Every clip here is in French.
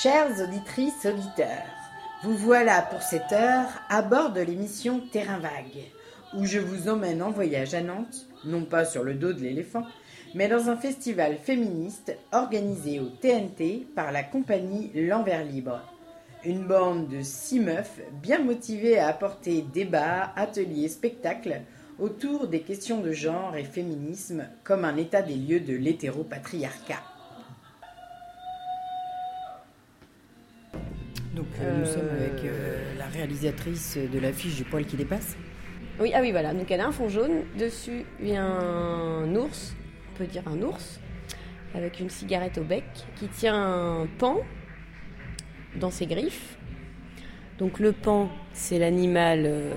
Chères auditrices, auditeurs, vous voilà pour cette heure à bord de l'émission Terrain Vague, où je vous emmène en voyage à Nantes, non pas sur le dos de l'éléphant, mais dans un festival féministe organisé au TNT par la compagnie L'Envers Libre. Une bande de six meufs bien motivées à apporter débats, ateliers, spectacles autour des questions de genre et féminisme comme un état des lieux de l'hétéropatriarcat. Nous sommes avec euh, la réalisatrice de l'affiche du poil qui dépasse. Oui, ah oui, voilà. Donc elle a un fond jaune. Dessus, il y a un ours, on peut dire un ours, avec une cigarette au bec, qui tient un pan dans ses griffes. Donc le pan, c'est l'animal euh,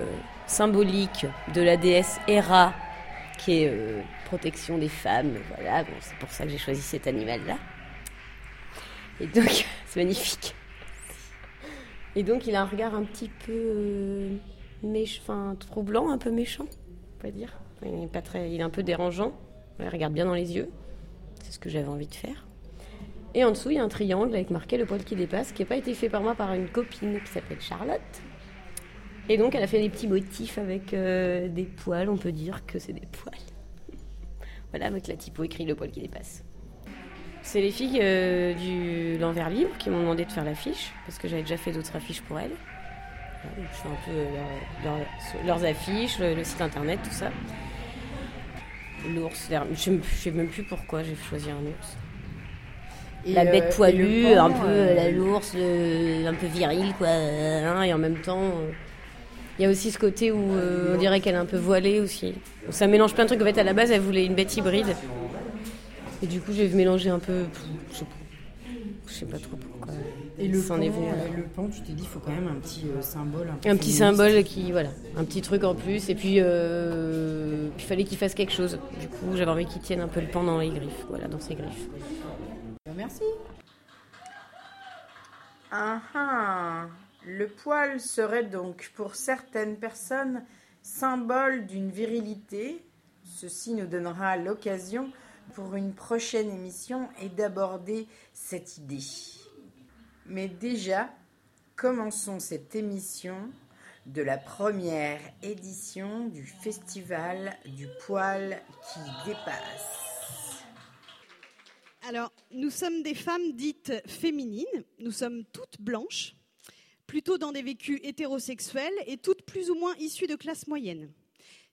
symbolique de la déesse Héra, qui est protection des femmes. Voilà, bon, c'est pour ça que j'ai choisi cet animal-là. Et donc, c'est magnifique. Et donc, il a un regard un petit peu euh, enfin, troublant, un peu méchant, on peut dire. Il est, pas très, il est un peu dérangeant. Il regarde bien dans les yeux. C'est ce que j'avais envie de faire. Et en dessous, il y a un triangle avec marqué le poil qui dépasse, qui n'a pas été fait par moi, par une copine qui s'appelle Charlotte. Et donc, elle a fait des petits motifs avec euh, des poils. On peut dire que c'est des poils. voilà, avec la typo écrit le poil qui dépasse. C'est les filles euh, du l'envers libre qui m'ont demandé de faire l'affiche, parce que j'avais déjà fait d'autres affiches pour elles. Je fais un peu euh, leurs affiches, le, site internet, tout ça. L'ours, je ne sais même plus pourquoi j'ai choisi un ours. la bête euh, poilue, un peu la l'ours, un peu viril, quoi. Hein, et en même temps, il y a aussi ce côté où on dirait qu'elle est un peu voilée aussi. Ça mélange plein de trucs. En fait, à la base, elle voulait une bête hybride. Et du coup, j'ai mélangé un peu. Je sais pas, je sais pas trop pourquoi. Et le pan, est le pan, tu t'es dit, il faut quand même un petit euh, symbole. Un, petit symbole qui, voilà, un petit truc en plus. Et puis, euh, il fallait qu'il fasse quelque chose. Du coup, j'avais envie qu'il tienne un peu le pan dans les griffes, voilà, dans ses griffes. Merci. Ah ah. Le poil serait donc pour certaines personnes symbole d'une virilité. Ceci nous donnera l'occasion pour une prochaine émission et d'aborder cette idée. Mais déjà, commençons cette émission de la première édition du Festival du poil qui dépasse. Alors, nous sommes des femmes dites féminines, nous sommes toutes blanches, plutôt dans des vécus hétérosexuels et toutes plus ou moins issues de classes moyennes.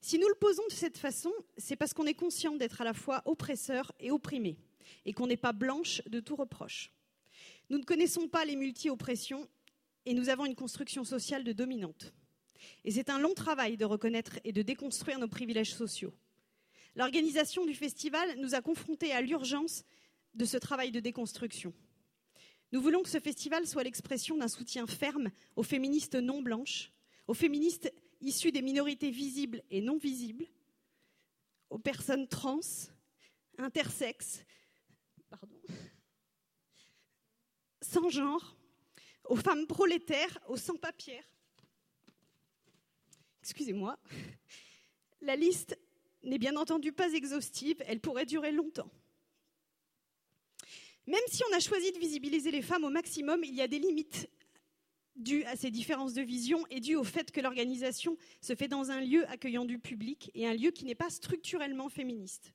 Si nous le posons de cette façon, c'est parce qu'on est conscient d'être à la fois oppresseur et opprimé, et qu'on n'est pas blanche de tout reproche. Nous ne connaissons pas les multi-oppressions, et nous avons une construction sociale de dominante. Et c'est un long travail de reconnaître et de déconstruire nos privilèges sociaux. L'organisation du festival nous a confrontés à l'urgence de ce travail de déconstruction. Nous voulons que ce festival soit l'expression d'un soutien ferme aux féministes non blanches, aux féministes issus des minorités visibles et non visibles, aux personnes trans, intersexes, sans genre, aux femmes prolétaires, aux sans-papiers. Excusez-moi. La liste n'est bien entendu pas exhaustive, elle pourrait durer longtemps. Même si on a choisi de visibiliser les femmes au maximum, il y a des limites dû à ces différences de vision et dû au fait que l'organisation se fait dans un lieu accueillant du public et un lieu qui n'est pas structurellement féministe.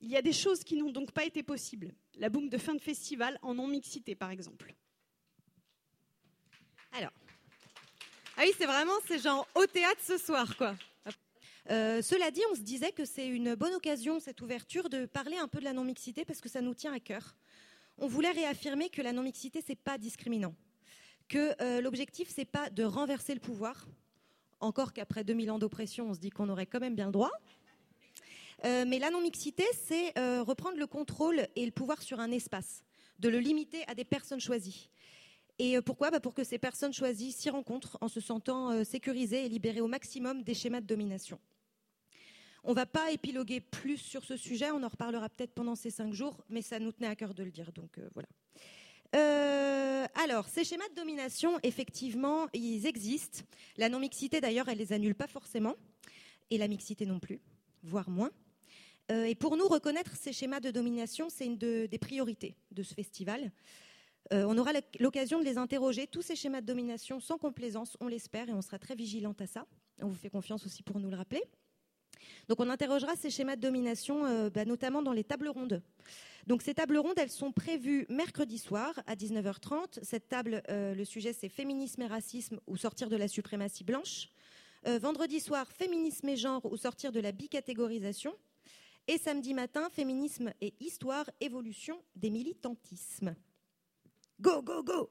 Il y a des choses qui n'ont donc pas été possibles. La boum de fin de festival en non-mixité, par exemple. Alors. Ah oui, c'est vraiment, c'est genre au théâtre ce soir, quoi. Euh, cela dit, on se disait que c'est une bonne occasion, cette ouverture, de parler un peu de la non-mixité parce que ça nous tient à cœur. On voulait réaffirmer que la non-mixité, c'est pas discriminant que euh, l'objectif, c'est pas de renverser le pouvoir, encore qu'après 2000 ans d'oppression, on se dit qu'on aurait quand même bien le droit. Euh, mais la non-mixité, c'est euh, reprendre le contrôle et le pouvoir sur un espace, de le limiter à des personnes choisies. Et pourquoi? Bah Pour que ces personnes choisies s'y rencontrent en se sentant sécurisées et libérées au maximum des schémas de domination. On ne va pas épiloguer plus sur ce sujet, on en reparlera peut-être pendant ces cinq jours, mais ça nous tenait à cœur de le dire, donc voilà. Euh, alors, ces schémas de domination, effectivement, ils existent. La non-mixité, d'ailleurs, elle les annule pas forcément, et la mixité non plus, voire moins. Euh, et pour nous, reconnaître ces schémas de domination, c'est une des priorités de ce festival. Euh, on aura l'occasion de les interroger, tous ces schémas de domination, sans complaisance, on l'espère, et on sera très vigilante à ça. On vous fait confiance aussi pour nous le rappeler. Donc on interrogera ces schémas de domination, euh, bah, notamment dans les tables rondes. Donc ces tables rondes, elles sont prévues mercredi soir à 19h30. Cette table, euh, le sujet c'est féminisme et racisme ou sortir de la suprématie blanche. vendredi soir, féminisme et genre ou sortir de la bicatégorisation. Et samedi matin, féminisme et histoire, évolution des militantismes. Go, go, go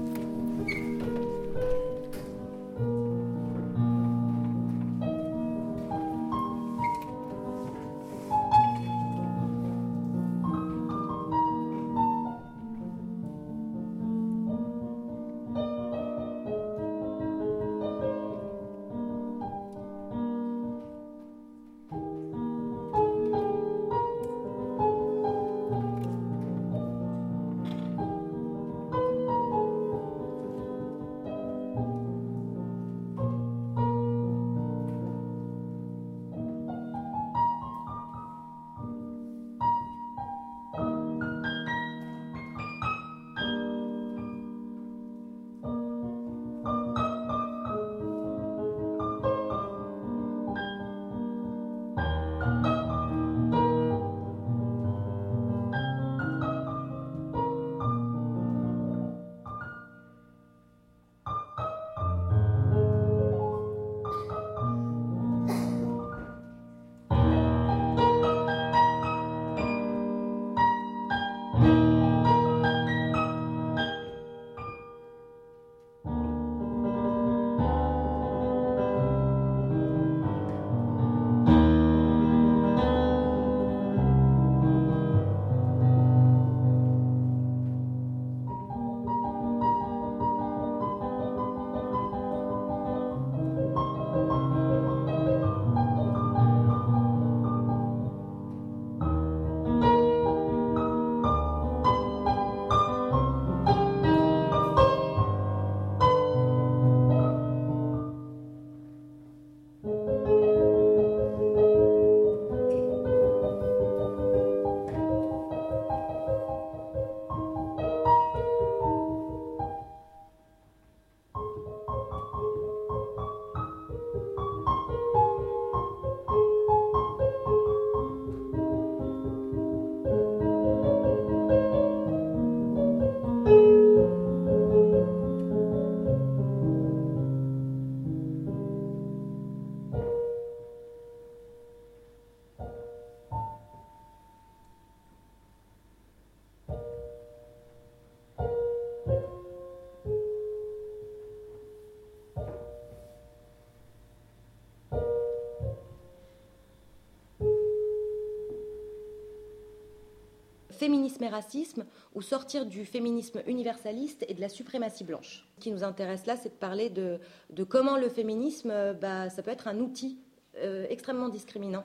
féminisme et racisme ou sortir du féminisme universaliste et de la suprématie blanche. Ce qui nous intéresse là, c'est de parler de, comment le féminisme, euh, bah, ça peut être un outil euh, extrêmement discriminant.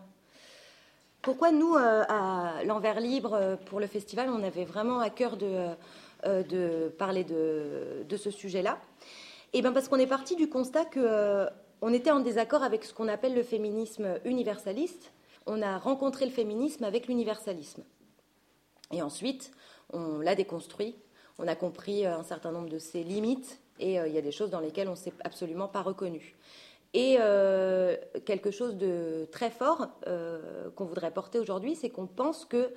Pourquoi nous, euh, à l'envers libre, pour le festival, on avait vraiment à cœur de, parler de, de ce sujet-là? Eh bien parce qu'on est parti du constat que on était en désaccord avec ce qu'on appelle le féminisme universaliste. On a rencontré le féminisme avec l'universalisme. Et ensuite, on l'a déconstruit, on a compris euh, un certain nombre de ses limites, et euh, il y a des choses dans lesquelles on ne s'est absolument pas reconnu. Et euh, quelque chose de très fort qu'on voudrait porter aujourd'hui, c'est qu'on pense que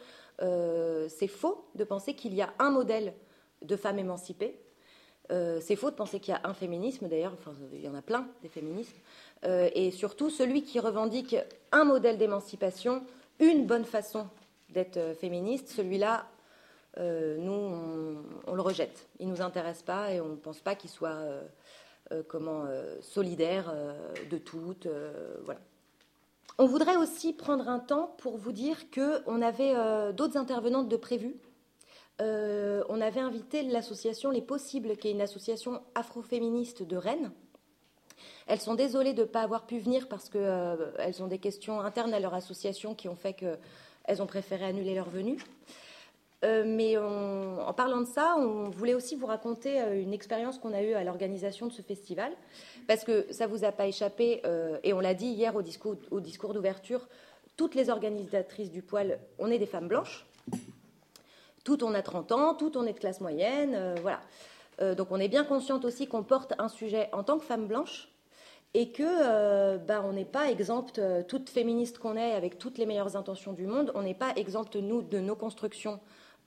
c'est faux de penser qu'il y a un modèle de femme émancipée. c'est faux de penser qu'il y a un féminisme, d'ailleurs, il y en a plein des féminismes. et surtout, celui qui revendique un modèle d'émancipation, une bonne façon d'être euh, féministe, celui-là, euh, nous, on, le rejette. Il ne nous intéresse pas et on ne pense pas qu'il soit euh, solidaire de toutes. voilà. On voudrait aussi prendre un temps pour vous dire qu'on avait d'autres intervenantes de prévues. on avait invité l'association Les Possibles, qui est une association afroféministe de Rennes. Elles sont désolées de ne pas avoir pu venir parce qu'elles ont des questions internes à leur association qui ont fait que elles ont préféré annuler leur venue. mais en parlant de ça, on voulait aussi vous raconter une expérience qu'on a eue à l'organisation de ce festival, parce que ça vous a pas échappé, et on l'a dit hier au discours, au discours d'ouverture, toutes les organisatrices du poil, on est des femmes blanches. Toutes on a 30 ans, toutes on est de classe moyenne, voilà. donc on est bien consciente aussi qu'on porte un sujet en tant que femme blanche, et que euh, bah, on n'est pas exempte, euh, toute féministe qu'on est, avec toutes les meilleures intentions du monde, on n'est pas exempte, nous, de nos constructions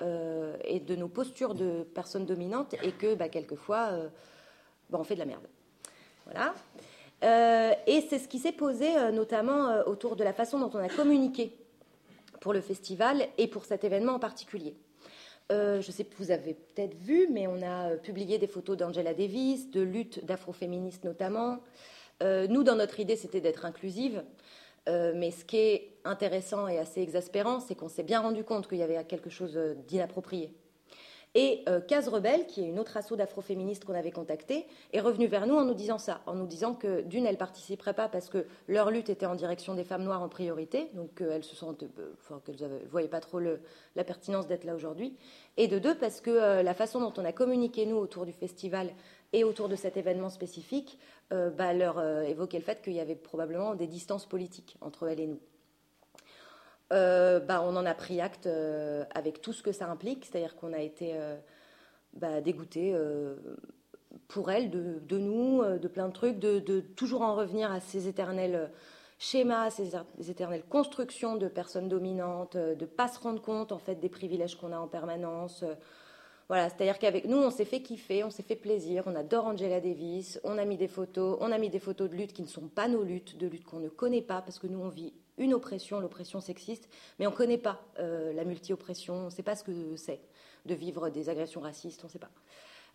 euh, et de nos postures de personnes dominantes, et que bah, quelquefois, bah, on fait de la merde. Voilà. et c'est ce qui s'est posé notamment autour de la façon dont on a communiqué pour le festival et pour cet événement en particulier. je sais que vous avez peut-être vu, mais on a publié des photos d'Angela Davis, de luttes d'afroféministes notamment, euh, nous, dans notre idée, c'était d'être inclusive. Euh, mais ce qui est intéressant et assez exaspérant, c'est qu'on s'est bien rendu compte qu'il y avait quelque chose d'inapproprié. Et euh, Case Rebelle, qui est une autre asso d'afroféministes qu'on avait contactée, est revenue vers nous en nous disant ça, en nous disant que d'une, elles participeraient pas parce que leur lutte était en direction des femmes noires en priorité, donc elles se sentent, enfin, qu'elles ne voyaient pas trop la pertinence d'être là aujourd'hui, et de deux, parce que la façon dont on a communiqué nous autour du festival et autour de cet événement spécifique, euh, bah, leur euh, évoquer le fait qu'il y avait probablement des distances politiques entre elles et nous. Euh, bah, on en a pris acte avec tout ce que ça implique, c'est-à-dire qu'on a été bah, dégoûté pour elles, de, nous, de plein de trucs, de, toujours en revenir à ces éternels schémas, ces éternelles constructions de personnes dominantes, de pas se rendre compte en fait des privilèges qu'on a en permanence. Voilà, c'est-à-dire qu'avec nous, on s'est fait kiffer, on s'est fait plaisir, on adore Angela Davis, on a mis des photos, on a mis des photos de luttes qui ne sont pas nos luttes, de luttes qu'on ne connaît pas, parce que nous, on vit une oppression, l'oppression sexiste, mais on ne connaît pas euh, la multi-oppression, on ne sait pas ce que c'est de vivre des agressions racistes, on ne sait pas.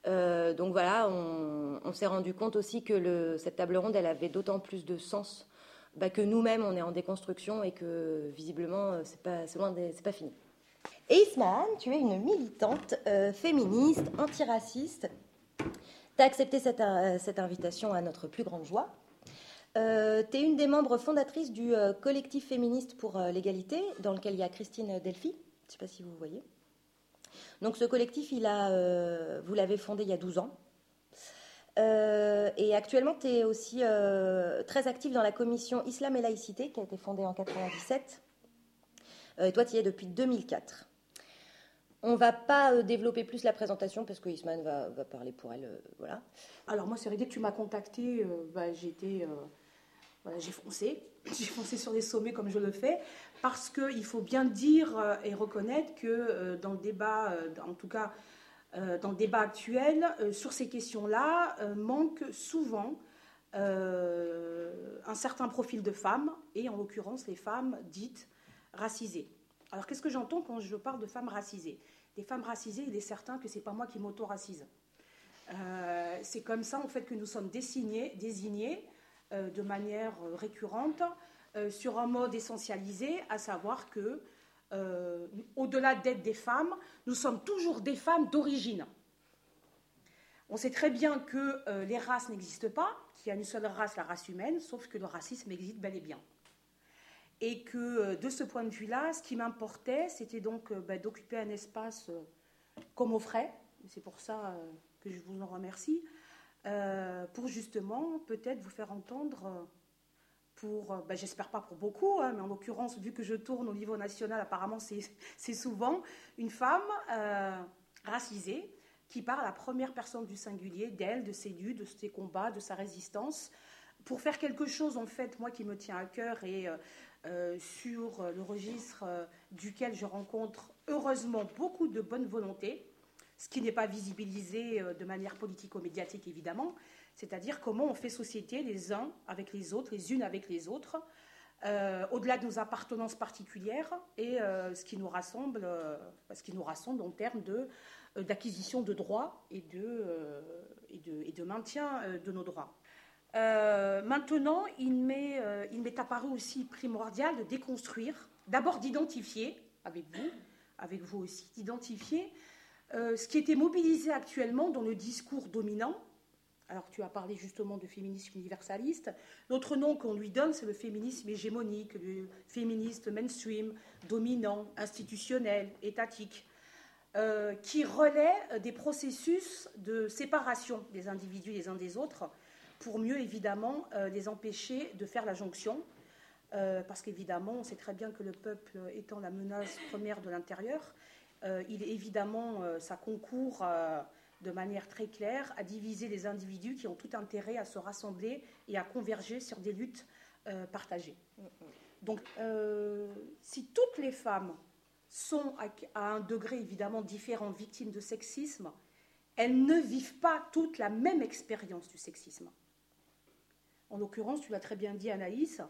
Euh, donc voilà, on, s'est rendu compte aussi que cette table ronde, elle avait d'autant plus de sens bah, que nous-mêmes, on est en déconstruction et que visiblement, c'est pas, loin, c'est pas fini. Et tu es une militante euh, féministe, antiraciste. Tu as accepté euh, cette, invitation à notre plus grande joie. Euh, tu es une des membres fondatrices du collectif féministe pour l'égalité, dans lequel il y a Christine Delphi. Je ne sais pas si vous voyez. Donc ce collectif, il a, vous l'avez fondé il y a 12 ans. et actuellement, tu es aussi très active dans la commission Islam et laïcité, qui a été fondée en 1997. Et toi, tu y es depuis 2004. On va pas euh, développer plus la présentation parce que Isman va, parler pour elle. Euh, voilà. Alors moi, c'est vrai, que tu m'as contacté, euh, bah, j'ai foncé. J'ai foncé sur les sommets comme je le fais, parce qu'il faut bien dire et reconnaître que dans le débat, en tout cas dans le débat actuel, sur ces questions-là, manque souvent un certain profil de femmes, et en l'occurrence les femmes dites racisées. Alors qu'est-ce que j'entends quand je parle de femmes racisées? Des femmes racisées, il est certain que ce n'est pas moi qui m'auto-racise. Euh, c'est comme ça en fait que nous sommes désignés, euh, de manière euh, récurrente sur un mode essentialisé, à savoir que au-delà d'être des femmes, nous sommes toujours des femmes d'origine. On sait très bien que les races n'existent pas, qu'il y a une seule race, la race humaine, sauf que le racisme existe bel et bien. Et que euh, de ce point de vue-là, ce qui m'importait, c'était donc euh, bah, d'occuper un espace euh, comme au frais, c'est pour ça que je vous en remercie, pour justement peut-être vous faire entendre pour, bah, j'espère pas pour beaucoup, hein, mais en l'occurrence, vu que je tourne au niveau national, apparemment c'est souvent une femme racisée qui parle à la première personne du singulier, d'elle, de ses luttes, de ses combats, de sa résistance, pour faire quelque chose, en fait, moi qui me tient à cœur et sur le registre euh, duquel je rencontre heureusement beaucoup de bonne volonté, ce qui n'est pas visibilisé euh, de manière politico-médiatique évidemment, c'est-à-dire comment on fait société les uns avec les autres, les unes avec les autres, au-delà de nos appartenances particulières et ce qui nous rassemble, ce qui nous rassemble en termes d'acquisition de droits et de maintien de nos droits. Euh, maintenant, euh, il m'est apparu aussi primordial de déconstruire, d'abord d'identifier, avec vous, avec vous aussi, d'identifier euh, ce qui était mobilisé actuellement dans le discours dominant. Alors, tu as parlé justement de féminisme universaliste. L'autre nom qu'on lui donne, c'est le féminisme hégémonique, le féminisme mainstream, dominant, institutionnel, étatique. qui relaient des processus de séparation des individus les uns des autres pour mieux évidemment les empêcher de faire la jonction. parce qu'évidemment, on sait très bien que le peuple étant la menace première de l'intérieur, il est évidemment, ça concourt de manière très claire à diviser les individus qui ont tout intérêt à se rassembler et à converger sur des luttes partagées. Donc, euh, si toutes les femmes sont à, un degré évidemment différent victimes de sexisme, elles ne vivent pas toutes la même expérience du sexisme. En l'occurrence, tu l'as très bien dit, Anaïs,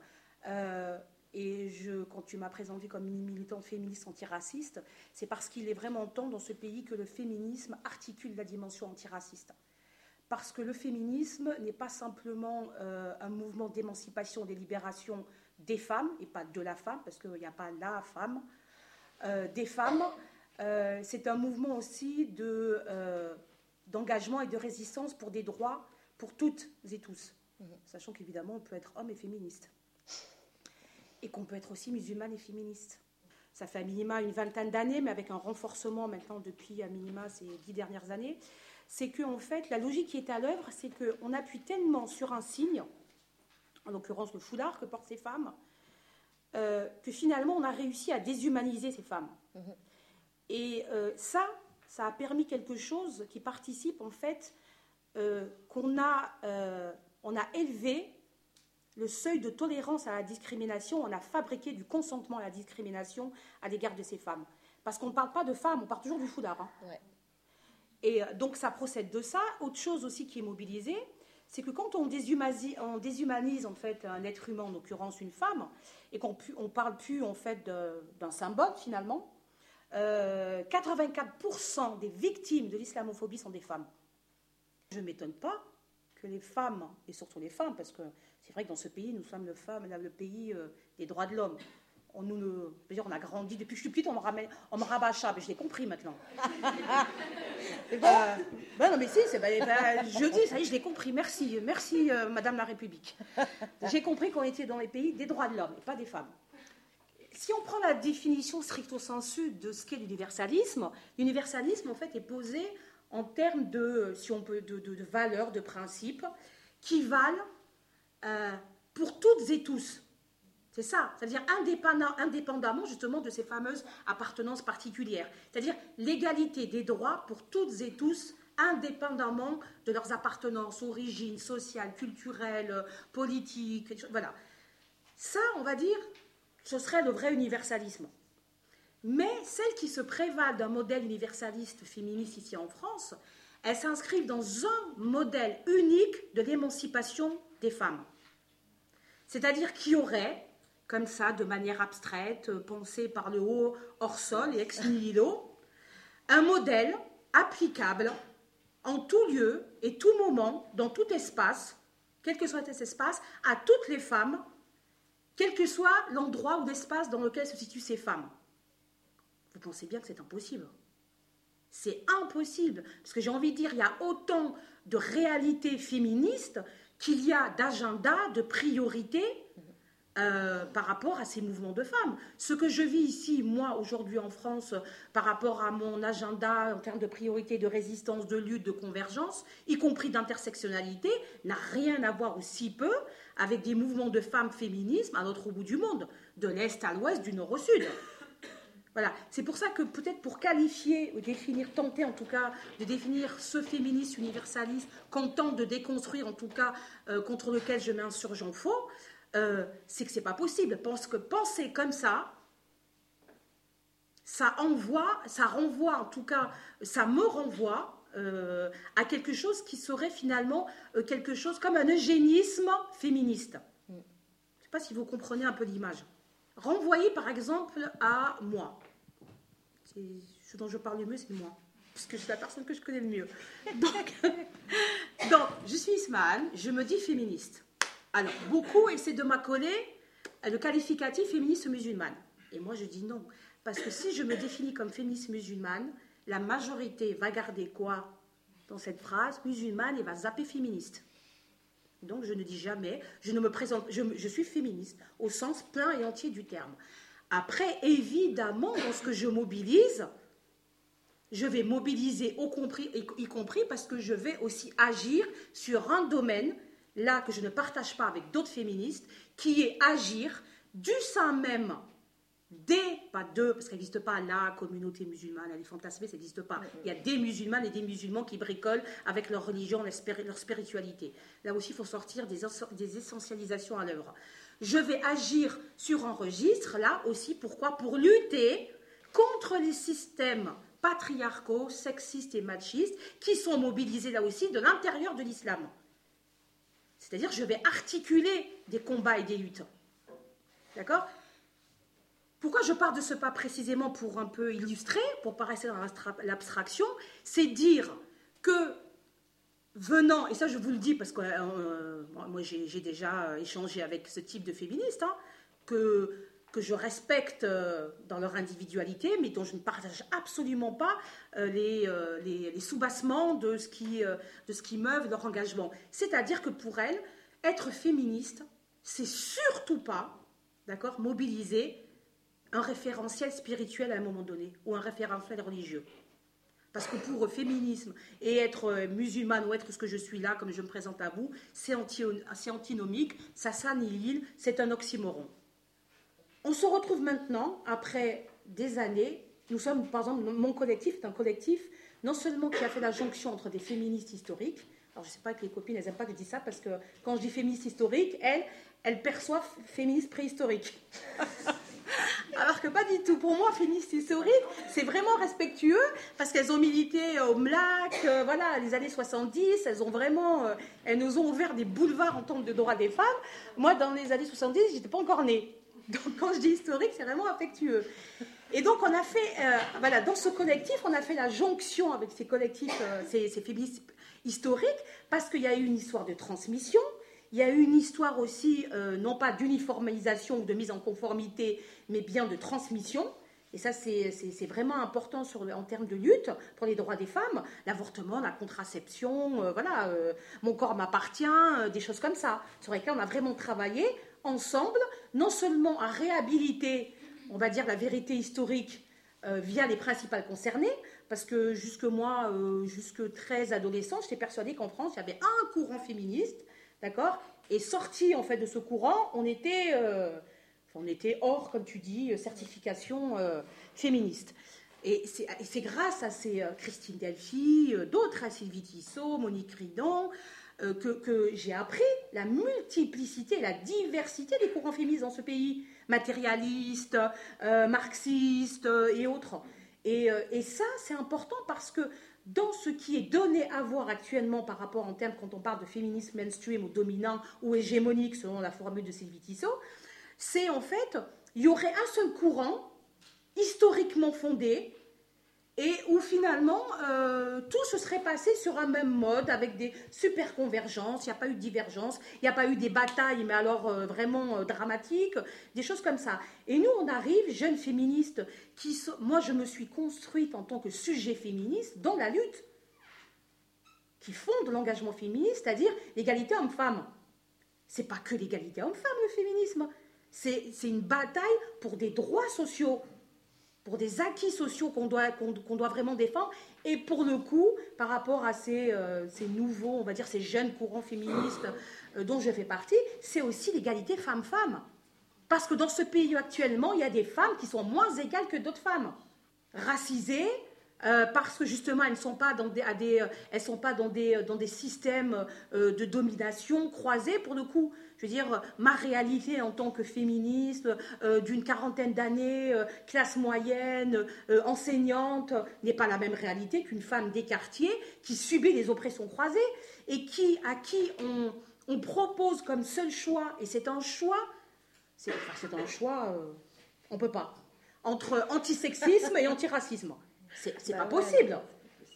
euh, et je, quand tu m'as présenté comme une militante féministe antiraciste, c'est parce qu'il est vraiment temps dans ce pays que le féminisme articule la dimension antiraciste. Parce que le féminisme n'est pas simplement euh, un mouvement d'émancipation, des libérations des femmes, et pas de la femme, parce qu'il n'y a pas la femme, euh, des femmes. C'est un mouvement aussi de, d'engagement et de résistance pour des droits pour toutes et tous. Mhm. Sachant qu'évidemment, on peut être homme et féministe. Et qu'on peut être aussi musulmane et féministe. Ça fait à minima une vingtaine d'années, mais avec un renforcement maintenant depuis à minima ces dix dernières années. C'est qu'en en fait, la logique qui est à l'œuvre, c'est qu'on appuie tellement sur un signe, en l'occurrence le foulard que portent ces femmes, euh, que finalement on a réussi à déshumaniser ces femmes. Mhm. Et euh, ça, ça a permis quelque chose qui participe en fait euh, qu'on a, on a élevé le seuil de tolérance à la discrimination, on a fabriqué du consentement à la discrimination à l'égard de ces femmes. Parce qu'on ne parle pas de femmes, on parle toujours du foulard. Hein. Et donc ça procède de ça. Autre chose aussi qui est mobilisée, c'est que quand on déshumanise, en fait un être humain, en l'occurrence une femme, et qu'on ne parle plus en fait d'un symbole finalement, 84% euh, des victimes de l'islamophobie sont des femmes. Je ne m'étonne pas que les femmes, et surtout les femmes, parce que c'est vrai que dans ce pays, nous sommes le, femme, le pays euh, des droits de l'homme, on, nous, on a grandi, depuis que je suis petite, on me, ramène, on me rabâcha, mais je l'ai compris maintenant. ben, non, mais si, c'est, ben, je dis, ça y est, je l'ai compris, merci, merci euh, Madame la République. J'ai compris qu'on était dans les pays des droits de l'homme et pas des femmes. Si on prend la définition stricto sensu de ce qu'est l'universalisme, l'universalisme en fait est posé en termes de, si on peut, de, valeurs, de principes qui valent euh, pour toutes et tous. C'est ça, c'est-à-dire indépendamment justement de ces fameuses appartenances particulières. C'est-à-dire l'égalité des droits pour toutes et tous, indépendamment de leurs appartenances, origines sociales, culturelles, politiques. Voilà. Ça, on va dire, ce serait le vrai universalisme. Mais celles qui se prévalent d'un modèle universaliste féministe ici en France, elles s'inscrivent dans un modèle unique de l'émancipation des femmes. C'est-à-dire qu'il y aurait comme ça, de manière abstraite, euh, pensée par le haut, hors sol et ex nihilo, un modèle applicable en tout lieu et tout moment, dans tout espace, quel que soit cet espace, à toutes les femmes, quel que soit l'endroit ou l'espace dans lequel se situent ces femmes. Vous pensez bien que c'est impossible. C'est impossible, parce que j'ai envie de dire, il y a autant de réalités féministes qu'il y a d'agendas, de priorités euh, par rapport à ces mouvements de femmes. Ce que je vis ici, moi, aujourd'hui en France, par rapport à mon agenda en termes de priorité, de résistance, de lutte, de convergence, y compris d'intersectionnalité, n'a rien à voir aussi peu avec des mouvements de femmes féminisme à l'autre bout du monde, de l'Est à l'Ouest, du Nord au Sud. Voilà, c'est pour ça que peut-être pour qualifier ou définir, tenter en tout cas de définir ce féministe universaliste qu'on tente de déconstruire en tout cas euh, contre lequel je m'insurge en faux, euh, c'est que c'est pas possible. Parce que penser comme ça, ça envoie, ça renvoie, en tout cas, ça me renvoie euh, à quelque chose qui serait finalement quelque chose comme un eugénisme féministe. Je ne sais pas si vous comprenez un peu l'image. Renvoyer par exemple à moi. Ce dont je parle le mieux, c'est moi. Parce que je suis la personne que je connais le mieux. Donc, je suis Ismaël, je me dis féministe. Alors, beaucoup essaient de m'accoler le qualificatif féministe musulmane. Et moi, je dis non. Parce que si je me définis comme féministe musulmane, la majorité va garder quoi dans cette phrase? Musulmane et va zapper féministe. Donc, je ne dis jamais, je ne me présente, je, je suis féministe au sens plein et entier du terme. Après, évidemment, dans ce que je mobilise, je vais mobiliser, y compris, parce que je vais aussi agir sur un domaine, là, que je ne partage pas avec d'autres féministes, qui est agir du sein même des, pas deux, parce qu'il n'existe pas la communauté musulmane, elle est fantasmée, ça n'existe pas. Il y a des musulmanes et des musulmans qui bricolent avec leur religion, leur spiritualité. Là aussi, il faut sortir des essentialisations à l'œuvre. Je vais agir sur un registre, là aussi, pourquoi? Pour lutter contre les systèmes patriarcaux, sexistes et machistes qui sont mobilisés là aussi de l'intérieur de l'islam. C'est-à-dire, je vais articuler des combats et des luttes. D'accord? Pourquoi je parle de ce pas précisément pour un peu illustrer, pour pas rester dans l'abstraction? C'est dire que venant, et ça je vous le dis parce que euh, moi j'ai déjà échangé avec ce type de féministes, hein, que je respecte euh, dans leur individualité, mais dont je ne partage absolument pas euh, euh, les, les, sous-bassements de ce qui, de qui meuvent leur engagement. C'est-à-dire que pour elles, être féministe, c'est surtout pas, d'accord, mobiliser un référentiel spirituel à un moment donné, ou un référentiel religieux. Parce que pour eux, féminisme et être musulmane ou être ce que je suis là, comme je me présente à vous, c'est antinomique, ça s'annihile, c'est un oxymoron. On se retrouve maintenant, après des années, nous sommes, par exemple, mon collectif est un collectif non seulement qui a fait la jonction entre des féministes historiques, alors je ne sais pas que les copines, elles n'aiment pas que je dise ça, parce que quand je dis féministe historique, elles, elles perçoivent féministe préhistorique. Alors que pas du tout. Pour moi, féministe historique, c'est vraiment respectueux parce qu'elles ont milité au MLAC, euh, voilà, les années 70, elles ont vraiment, euh, elles nous ont ouvert des boulevards en termes de droits des femmes. Moi, dans les années 70, j'étais pas encore née. Donc quand je dis historique, c'est vraiment affectueux. Et donc on a fait, euh, voilà, dans ce collectif, on a fait la jonction avec ces collectifs, euh, ces, féministes historiques, parce qu'il y a eu une histoire de transmission, il y a eu une histoire aussi, euh, non pas d'uniformisation ou de mise en conformité, mais bien de transmission. Et ça, c'est vraiment important en termes de lutte pour les droits des femmes. L'avortement, la contraception, voilà, mon corps m'appartient, des choses comme ça, sur lesquelles on a vraiment travaillé ensemble, non seulement à réhabiliter, on va dire, la vérité historique euh, via les principales concernées, parce que jusque moi, euh, jusque très adolescente, j'étais persuadée qu'en France, il y avait un courant féministe, d'accord? Et sorti, en fait, de ce courant, on était, euh, on était hors, comme tu dis, certification féministe. Et c'est grâce à ces Christine Delphi, d'autres, à Sylvie Tissot, Monique Ridon, euh, que, j'ai appris la multiplicité, la diversité des courants féministes dans ce pays, matérialistes, euh, marxistes euh, et autres. Et, ça, c'est important parce que dans ce qui est donné à voir actuellement par rapport en termes quand on parle de féminisme mainstream ou dominant ou hégémonique selon la formule de Sylvie Tissot, c'est en fait, il y aurait un seul courant historiquement fondé et où finalement euh, tout se serait passé sur un même mode avec des super convergences, il n'y a pas eu de divergence, il n'y a pas eu des batailles, mais alors euh, vraiment euh, dramatiques, des choses comme ça. Et nous, on arrive, jeunes féministes, qui moi je me suis construite en tant que sujet féministe dans la lutte, qui fonde l'engagement féministe, c'est-à-dire l'égalité homme-femme. C'est pas que l'égalité homme-femme le féminisme, c'est une bataille pour des droits sociaux pour des acquis sociaux qu'on doit, vraiment défendre. Et pour le coup, par rapport à ces, euh, nouveaux, on va dire, ces jeunes courants féministes euh, dont je fais partie, c'est aussi l'égalité femmes-femmes. Parce que dans ce pays actuellement, il y a des femmes qui sont moins égales que d'autres femmes. Racisées, euh, parce que justement elles ne sont pas dans des, sont pas dans des systèmes de domination croisés pour le coup je veux dire, ma réalité en tant que féministe, euh, d'une quarantaine d'années, euh, classe moyenne, euh, enseignante, n'est pas la même réalité qu'une femme des quartiers qui subit les oppressions croisées et qui, à qui on, propose comme seul choix, et c'est un choix, c'est un choix, on ne peut pas, entre antisexisme et antiracisme. C'est pas bah possible.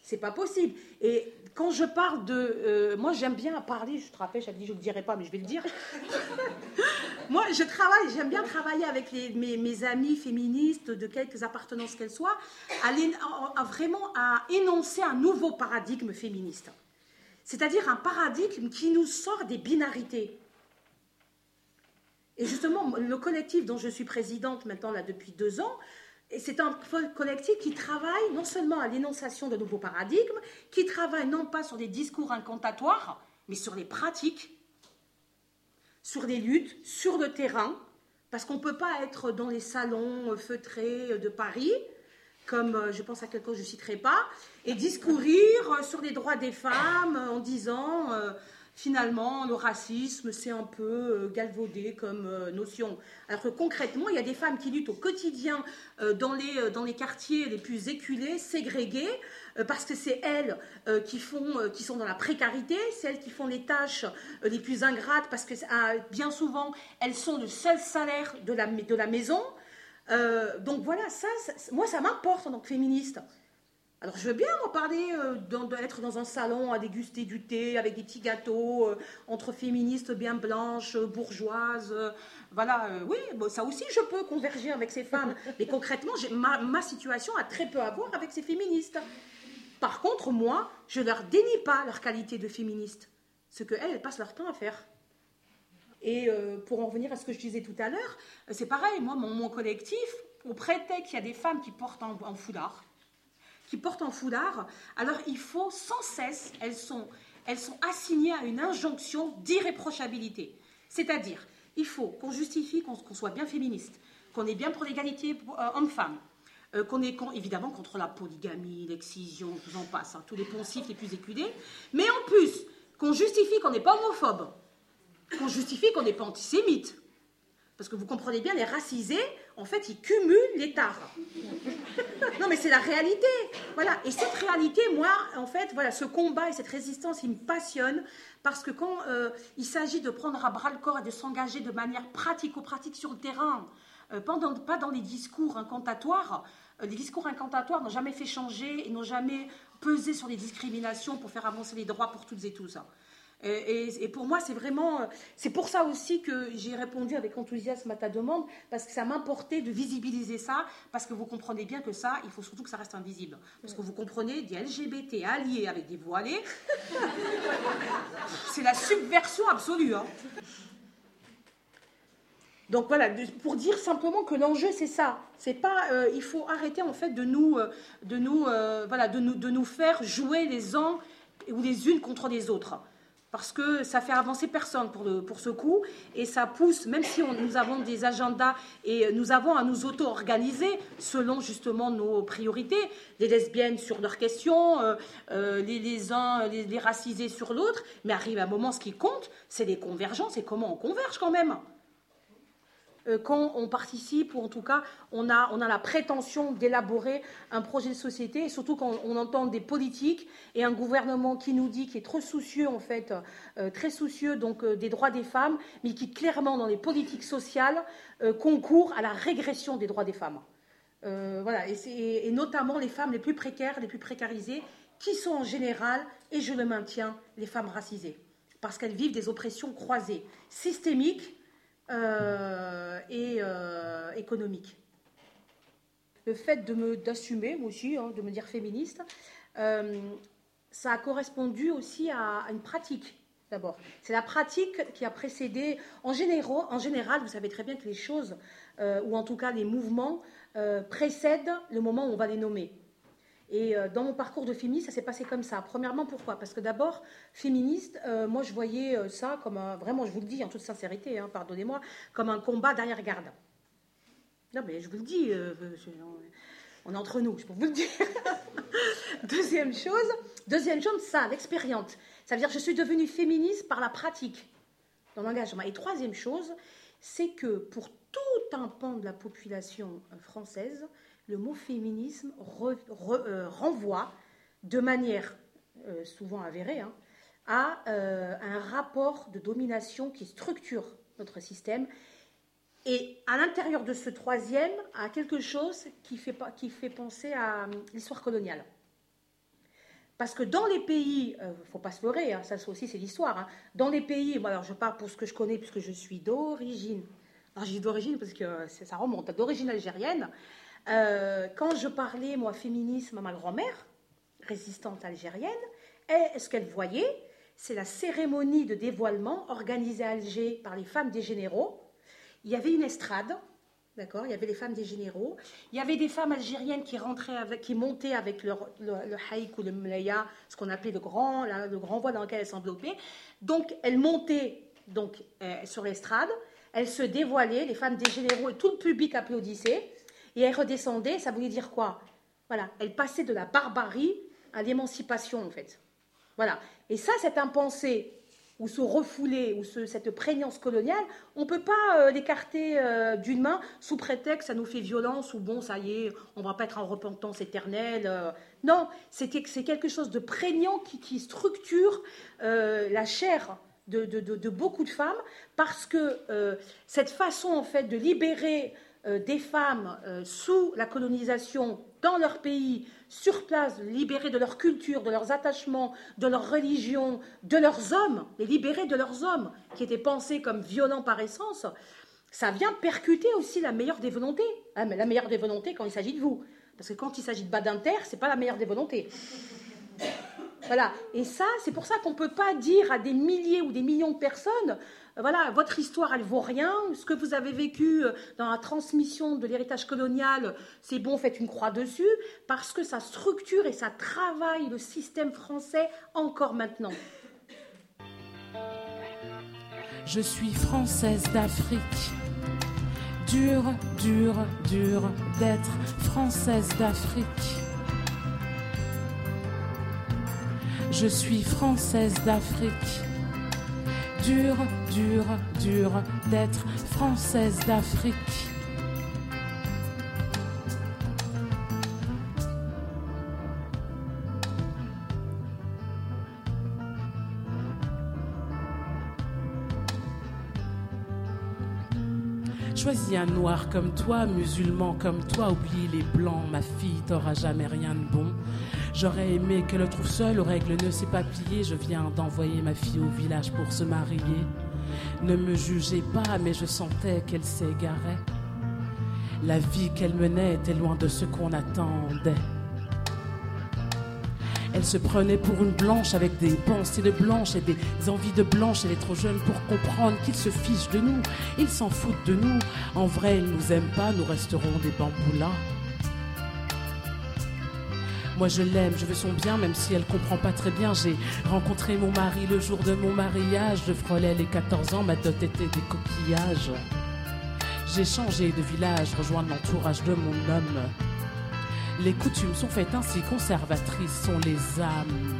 C'est pas possible. Et quand je parle de. Euh, moi, j'aime bien parler, je te rappelle, je ne le dirai pas, mais je vais le dire. moi, je travaille, j'aime bien travailler avec mes, amis féministes, de quelques appartenances qu'elles soient, à, vraiment à énoncer un nouveau paradigme féministe. C'est-à-dire un paradigme qui nous sort des binarités. Et justement, le collectif dont je suis présidente maintenant, là, depuis deux ans, c'est un collectif qui travaille non seulement à l'énonciation de nouveaux paradigmes, qui travaille non pas sur des discours incantatoires, mais sur les pratiques, sur des luttes, sur le terrain, parce qu'on ne peut pas être dans les salons feutrés de Paris, comme euh, je pense à quelqu'un que je ne citerai pas, et discourir sur les droits des femmes en disant euh, finalement, le racisme, c'est un peu euh, galvaudé comme euh, notion. Alors que concrètement, il y a des femmes qui luttent au quotidien euh, dans, les, dans les quartiers les plus éculés, ségrégés, parce que c'est elles qui, font, qui sont dans la précarité, c'est elles qui font les tâches les plus ingrates, parce que ah, bien souvent, elles sont le seul salaire de la, de la maison. donc voilà, ça, moi, ça m'importe en tant que féministe. Alors je veux bien en parler, euh, d'être dans un salon à déguster du thé avec des petits gâteaux euh, entre féministes bien blanches, euh, bourgeoises. voilà, oui, ça aussi je peux converger avec ces femmes. Mais concrètement, ma, ma, situation a très peu à voir avec ces féministes. Par contre, moi, je ne leur dénie pas leur qualité de féministe. Ce qu'elles, elles passent leur temps à faire. Et pour en revenir à ce que je disais tout à l'heure, c'est pareil, moi, mon, collectif, au prétexte qu'il y a des femmes qui portent en foulard, qui portent en foulard, alors il faut sans cesse, elles sont, elles sont assignées à une injonction d'irréprochabilité. C'est-à-dire, il faut qu'on justifie qu'on soit bien féministe, qu'on est bien pour l'égalité euh, homme-femme, euh, qu'on est évidemment contre la polygamie, l'excision, je vous en passe, hein, tous les poncifs les plus éculés, mais en plus, qu'on justifie qu'on n'est pas homophobe, qu'on justifie qu'on n'est pas antisémite. Parce que vous comprenez bien, les racisés, en fait, ils cumulent les tares. Non, mais c'est la réalité. Voilà. Et cette réalité, moi, en fait, voilà, ce combat et cette résistance, il me passionne parce que quand euh, il s'agit de prendre à bras le corps et de s'engager de manière pratico-pratique sur le terrain, euh, pas dans les discours incantatoires, euh, les discours incantatoires n'ont jamais fait changer et n'ont jamais pesé sur les discriminations pour faire avancer les droits pour toutes et tous. Et, pour moi, c'est vraiment, c'est pour ça aussi que j'ai répondu avec enthousiasme à ta demande, parce que ça m'importait de visibiliser ça, parce que vous comprenez bien que ça, il faut surtout que ça reste invisible. Parce que vous comprenez, des LGBT alliés avec des voilés, c'est la subversion absolue. Hein. Donc voilà, pour dire simplement que l'enjeu c'est ça. C'est pas, euh, il faut arrêter en fait de nous, euh, de nous, euh, voilà, de nous, de nous faire jouer les uns ou les unes contre les autres parce que ça fait avancer personne pour, pour ce coup, et ça pousse, même si nous avons des agendas et nous avons à nous auto-organiser selon justement nos priorités, les lesbiennes sur leurs questions, euh, euh, les, les, uns, les, les racisés sur l'autre, mais arrive un moment, ce qui compte, c'est les convergences et comment on converge quand même. Euh, quand on participe, ou en tout cas on a, on a la prétention d'élaborer un projet de société, et surtout quand on entend des politiques et un gouvernement qui nous dit qu'il est trop soucieux, en fait, euh, très soucieux donc euh, des droits des femmes, mais qui clairement dans les politiques sociales concourt à la régression des droits des femmes. voilà, et, et, notamment les femmes les plus précaires, les plus précarisées, qui sont en général, et je le maintiens, les femmes racisées, parce qu'elles vivent des oppressions croisées, systémiques et euh, économique. Le fait de me d'assumer, moi aussi, hein, de me dire féministe, euh, ça a correspondu aussi à, une pratique d'abord. C'est la pratique qui a précédé. En général, vous savez très bien que les choses, ou en tout cas les mouvements, précèdent le moment où on va les nommer. Et euh, dans mon parcours de féministe, ça s'est passé comme ça. Premièrement, pourquoi? Parce que d'abord, féministe, euh, moi je voyais euh, ça comme un, vraiment, je vous le dis en toute sincérité, hein, pardonnez-moi, comme un combat derrière-garde. Non, mais je vous le dis, on est entre nous, je peux vous le dire. deuxième chose, deuxième chose, ça, l'expérience. Ça veut dire que je suis devenue féministe par la pratique, dans l'engagement. Et troisième chose, c'est que pour tout un pan de la population française, le mot féminisme euh, renvoie de manière euh, souvent avérée hein, à euh, un rapport de domination qui structure notre système. Et à l'intérieur de ce troisième, à quelque chose qui fait, qui fait penser à l'histoire coloniale. Parce que dans les pays, il ne faut pas se leurrer, hein, ça aussi c'est l'histoire, hein, dans les pays, alors je parle pour ce que je connais puisque je suis d'origine, alors je dis d'origine parce que ça remonte, d'origine algérienne, euh, quand je parlais, moi, féminisme à ma grand-mère, résistante algérienne, ce qu'elle voyait, c'est la cérémonie de dévoilement organisée à Alger par les femmes des généraux. Il y avait une estrade, D'accord Il y avait les femmes des généraux. Il y avait des femmes algériennes qui rentraient qui montaient avec leur, le, le haïk ou le mlaya, ce qu'on appelait le grand, la- le grand voile dans lequel elles s'enveloppaient. Donc, elles montaient donc, euh, sur l'estrade, elles se dévoilaient, les femmes des généraux et tout le public applaudissait, et elles redescendaient. Ça voulait dire quoi? Voilà, elles passaient de la barbarie à l'émancipation, en fait. Voilà. Et ça, c'est un pensée ou ce refoulé, ou ce- cette prégnance coloniale, on ne peut pas euh, l'écarter euh, d'une main sous prétexte ça nous fait violence ou bon, ça y est, on va pas être en repentance éternelle. euh. non, c'est que- quelque chose de prégnant qui, structure la chair de, de- beaucoup de femmes parce que cette façon en fait de libérer des femmes euh, sous la colonisation dans leur pays, sur place, libérer de leur culture, de leurs attachements, de leur religion, de leurs hommes, les libérer de leurs hommes qui étaient pensés comme violents par essence, ça vient percuter aussi la meilleure des volontés. Ah, mais la meilleure des volontés quand il s'agit de vous. Parce que quand il s'agit de Badinter, c'est pas la meilleure des volontés. Voilà. Et ça, c'est pour ça qu'on ne peut pas dire à des milliers ou des millions de personnes, euh, voilà, votre histoire, elle vaut rien. Ce que vous avez vécu euh, dans la transmission de l'héritage colonial, c'est bon, faites une croix dessus, parce que ça structure et ça travaille le système français encore maintenant. Je suis française d'Afrique. Dur, dur, dur d'être française d'Afrique. Je suis française d'Afrique. Dur, dur, dur d'être française d'Afrique. Choisis un noir comme toi, musulman comme toi, oublie les blancs, ma fille, t'auras jamais rien de bon. J'aurais aimé qu'elle le trouve seule, aux règles ne s'est pas plié, je viens d'envoyer ma fille au village pour se marier. Ne me jugez pas, mais je sentais qu'elle s'égarait. La vie qu'elle menait était loin de ce qu'on attendait. Elle se prenait pour une blanche avec des pensées de blanche et des envies de blanche. Elle est trop jeune pour comprendre qu'ils se fichent de nous. Ils s'en foutent de nous. En vrai, ils nous aiment pas, nous resterons des bambous là. Moi je l'aime, je veux son bien, même si elle comprend pas très bien. J'ai rencontré mon mari le jour de mon mariage. Je frôlais les 14 ans, ma dot était des coquillages. J'ai changé de village, rejoindre l'entourage de mon homme. Les coutumes sont faites ainsi, conservatrices sont les âmes.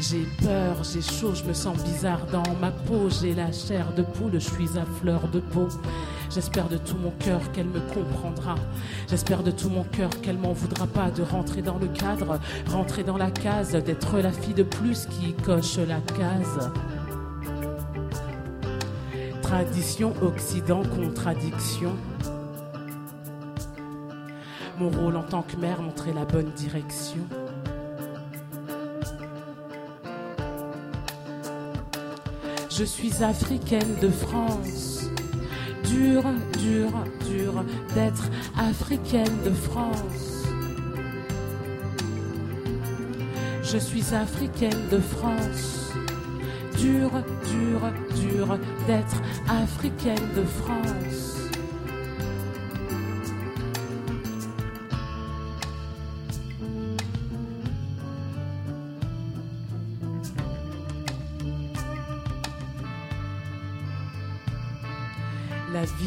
J'ai peur, j'ai chaud, je me sens bizarre dans ma peau. J'ai la chair de poule, je suis à fleur de peau. J'espère de tout mon cœur qu'elle me comprendra. J'espère de tout mon cœur qu'elle m'en voudra pas de rentrer dans le cadre, rentrer dans la case, d'être la fille de plus qui coche la case. Tradition, Occident, contradiction. Mon rôle en tant que mère, montrer la bonne direction. Je suis africaine de France. Dur, dur, dur d'être africaine de France. Je suis africaine de France. Dur, dur, dur d'être africaine de France.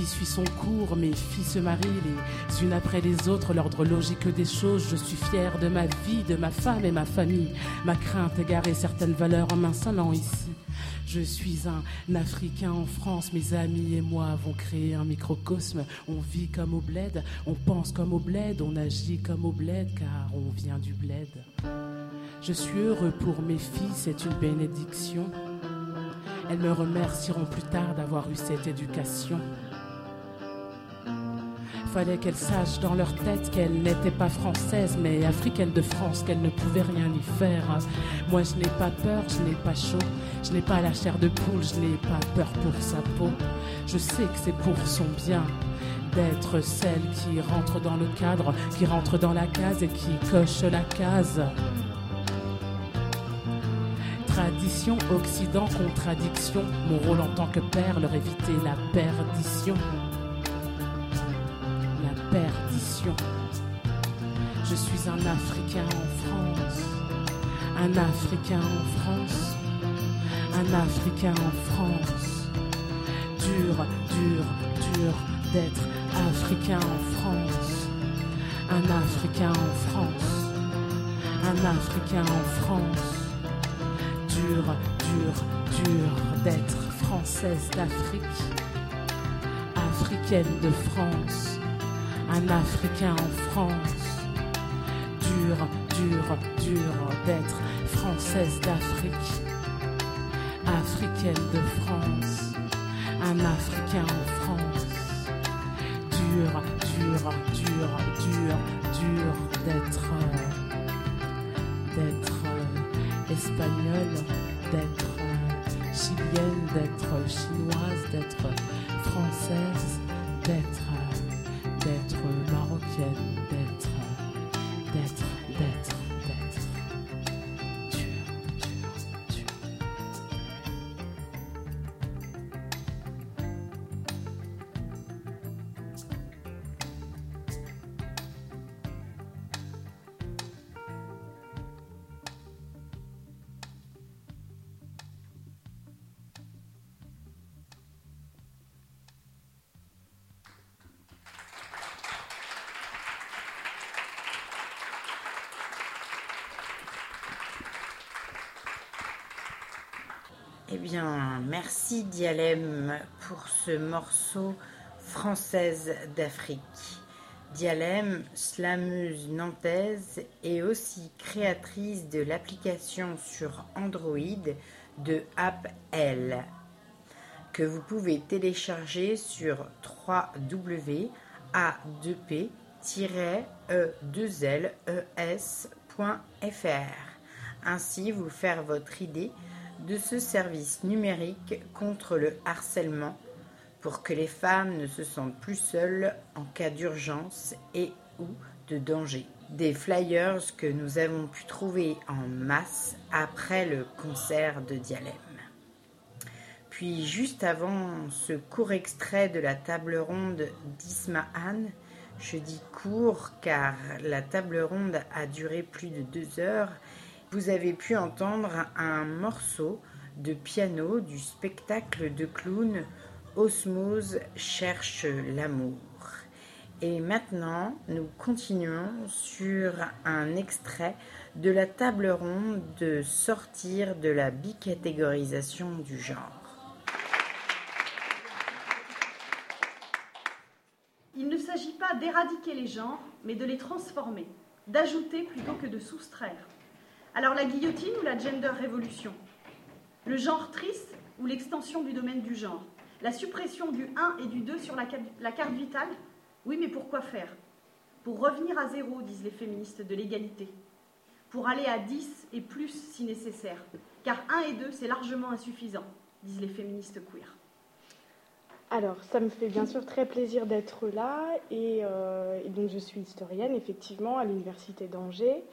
Vie suit son cours, mes filles se marient les unes après les autres, l'ordre logique des choses. Je suis fière de ma vie, de ma femme et ma famille. Ma crainte égarée certaines valeurs en m'installant ici. Je suis un Africain en France, mes amis et moi avons créé un microcosme. On vit comme au bled, on pense comme au bled, on agit comme au bled car on vient du bled. Je suis heureux pour mes filles, c'est une bénédiction. Elles me remercieront plus tard d'avoir eu cette éducation. Fallait qu'elles sachent dans leur tête qu'elles n'étaient pas françaises, mais africaines de France, qu'elles ne pouvaient rien y faire. Moi, je n'ai pas peur, je n'ai pas chaud, je n'ai pas la chair de poule, je n'ai pas peur pour sa peau. Je sais que c'est pour son bien d'être celle qui rentre dans le cadre, qui rentre dans la case et qui coche la case. Tradition, Occident, contradiction. Mon rôle en tant que père, leur éviter la perdition. Nation. Je suis un Africain en France, un Africain en France, un Africain en France. Dur, dur, dur d'être Africain en France, un Africain en France, un Africain en France. Dur, dur, dur d'être française d'Afrique, africaine de France, un Africain en France. Dur, dur, dur d'être française d'Afrique, africaine de France, un Africain en France. Dur, dur, dur, dur, dur d'être d'être espagnole, d'être chilienne, d'être chinoise, d'être française, d'être d'être Shed. Eh bien, merci Dialem pour ce morceau Française d'Afrique. Dialem, slameuse nantaise, est aussi créatrice de l'application sur Android de App L, que vous pouvez télécharger sur www.a2p-e2les.fr. Ainsi, vous faire votre idée de ce service numérique contre le harcèlement pour que les femmes ne se sentent plus seules en cas d'urgence et ou de danger. Des flyers que nous avons pu trouver en masse après le concert de Dialem. Puis juste avant ce court extrait de la table ronde d'Ismahan, je dis court car la table ronde a duré plus de deux heures, vous avez pu entendre un morceau de piano du spectacle de clown Osmose cherche l'amour. Et maintenant, nous continuons sur un extrait de la table ronde de sortir de la bicatégorisation du genre. Il ne s'agit pas d'éradiquer les genres, mais de les transformer, d'ajouter plutôt que de soustraire. Alors la guillotine ou la gender révolution Le genre triste ou l'extension du domaine du genre? La suppression du 1 et du 2 sur la, carte vitale? Oui, mais pourquoi faire? Pour revenir à zéro, disent les féministes de l'égalité. Pour aller à 10 et plus si nécessaire. Car 1 et 2, c'est largement insuffisant, disent les féministes queer. Alors, ça me fait bien sûr très plaisir d'être là et, euh, et, donc je suis historienne effectivement à l'université d'Angers.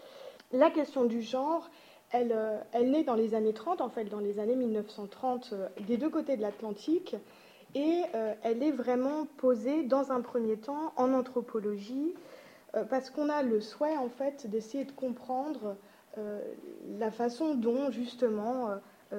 La question du genre, elle, euh, elle, naît dans les années 30, en fait dans les années 1930 euh, des deux côtés de l'Atlantique et euh, elle est vraiment posée dans un premier temps en anthropologie parce qu'on a le souhait en fait d'essayer de comprendre la façon dont justement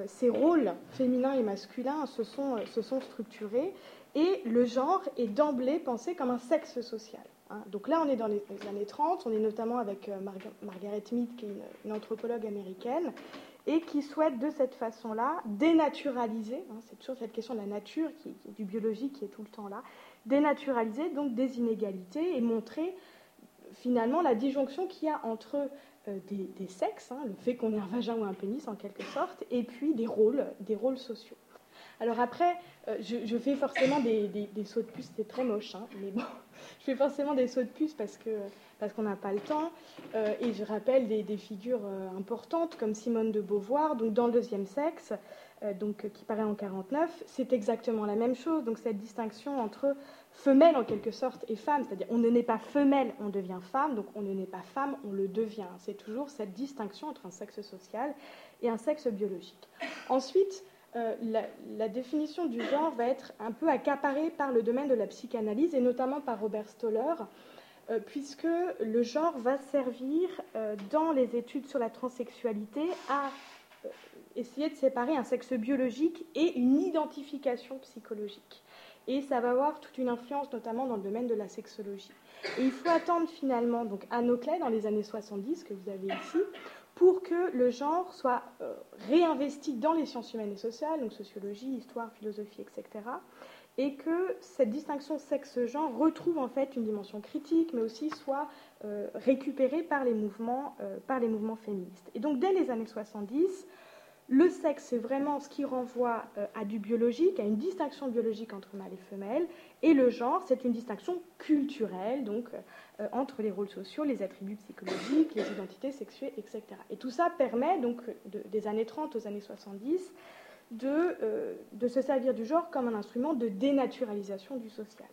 ces rôles féminins et masculins se sont structurés et le genre est d'emblée pensé comme un sexe social. Hein. Donc là, on est dans les, années 30, on est notamment avec euh, Mar Margaret Mead, qui est une, anthropologue américaine, et qui souhaite de cette façon-là dénaturaliser, hein, c'est toujours cette question de la nature, du biologique qui est tout le temps là, dénaturaliser donc des inégalités et montrer finalement la disjonction qu'il y a entre euh, des, des, sexes, hein, le fait qu'on ait un vagin ou un pénis en quelque sorte, et puis des rôles, des rôles sociaux. Alors après, euh, je, fais forcément des, des, sauts de puce, c'est très moche, hein, mais bon, je fais forcément des sauts de puce parce parce qu'on n'a pas le temps, euh, et je rappelle des, figures euh, importantes comme Simone de Beauvoir, donc dans le deuxième sexe, donc qui paraît en 49, c'est exactement la même chose. Donc cette distinction entre femelle en quelque sorte et femme, c'est-à-dire on ne naît pas femelle, on devient femme, donc on ne naît pas femme, on le devient. C'est toujours cette distinction entre un sexe social et un sexe biologique. Ensuite, euh, la, définition du genre va être un peu accaparée par le domaine de la psychanalyse et notamment par Robert Stoller, puisque le genre va servir dans les études sur la transsexualité à essayer de séparer un sexe biologique et une identification psychologique. Et ça va avoir toute une influence, notamment dans le domaine de la sexologie. Et il faut attendre finalement donc Anoclet dans les années 70 que vous avez ici pour que le genre soit euh, réinvesti dans les sciences humaines et sociales, donc sociologie, histoire, philosophie, etc. Et que cette distinction sexe-genre retrouve en fait une dimension critique, mais aussi soit euh, récupérée par les, mouvements, euh, par les mouvements féministes. Et donc dès les années 70, le sexe, c'est vraiment ce qui renvoie euh, à du biologique, à une distinction biologique entre mâle et femelle. Et le genre, c'est une distinction culturelle, donc euh, entre les rôles sociaux, les attributs psychologiques, les identités sexuées, etc. Et tout ça permet, donc, des années 30 aux années 70, de, euh, de, se servir du genre comme un instrument de dénaturalisation du social.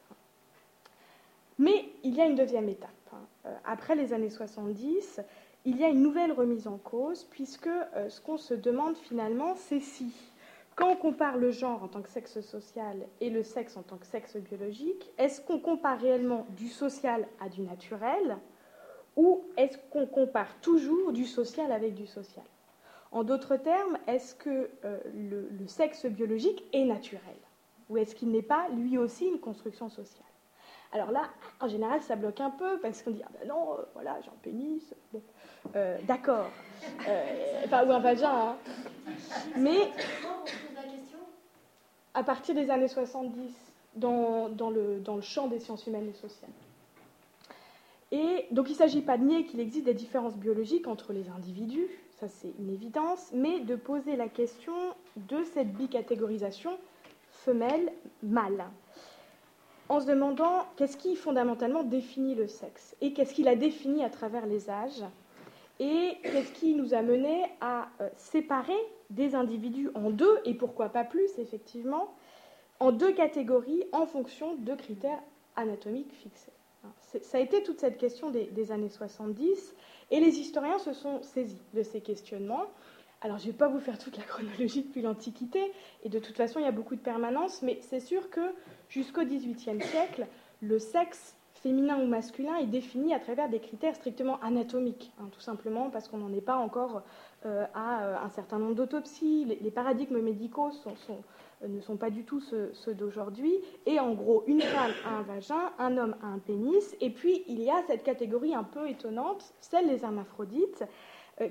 Mais il y a une deuxième étape. Hein. Après les années 70, il y a une nouvelle remise en cause, puisque euh, ce qu'on se demande finalement, c'est si, quand on compare le genre en tant que sexe social et le sexe en tant que sexe biologique, est-ce qu'on compare réellement du social à du naturel, ou est-ce qu'on compare toujours du social avec du social? En d'autres termes, est-ce que euh, le sexe biologique est naturel, ou est-ce qu'il n'est pas lui aussi une construction sociale? Alors là, en général, ça bloque un peu parce qu'on dit ah ben non, euh, voilà, j'ai un pénis. Bon, euh, d'accord. Euh, ou un vagin. Hein. Mais à partir des années 70, dans, dans, le, dans le champ des sciences humaines et sociales. Et donc il ne s'agit pas de nier qu'il existe des différences biologiques entre les individus, ça c'est une évidence, mais de poser la question de cette bicatégorisation femelle-mâle en se demandant qu'est-ce qui fondamentalement définit le sexe et qu'est-ce qu'il a défini à travers les âges et qu'est-ce qui nous a mené à euh, séparer des individus en deux et pourquoi pas plus effectivement en deux catégories en fonction de critères anatomiques fixés. Ça a été toute cette question des, des années 70 et les historiens se sont saisis de ces questionnements alors, je ne vais pas vous faire toute la chronologie depuis l'Antiquité, et de toute façon, il y a beaucoup de permanence, mais c'est sûr que jusqu'au XVIIIe siècle, le sexe féminin ou masculin est défini à travers des critères strictement anatomiques, hein, tout simplement parce qu'on n'en est pas encore euh, à euh, un certain nombre d'autopsies. Les, paradigmes médicaux euh, ne sont pas du tout ceux, ceux d'aujourd'hui. Et en gros, une femme a un vagin, un homme a un pénis, et puis il y a cette catégorie un peu étonnante, celle des hermaphrodites,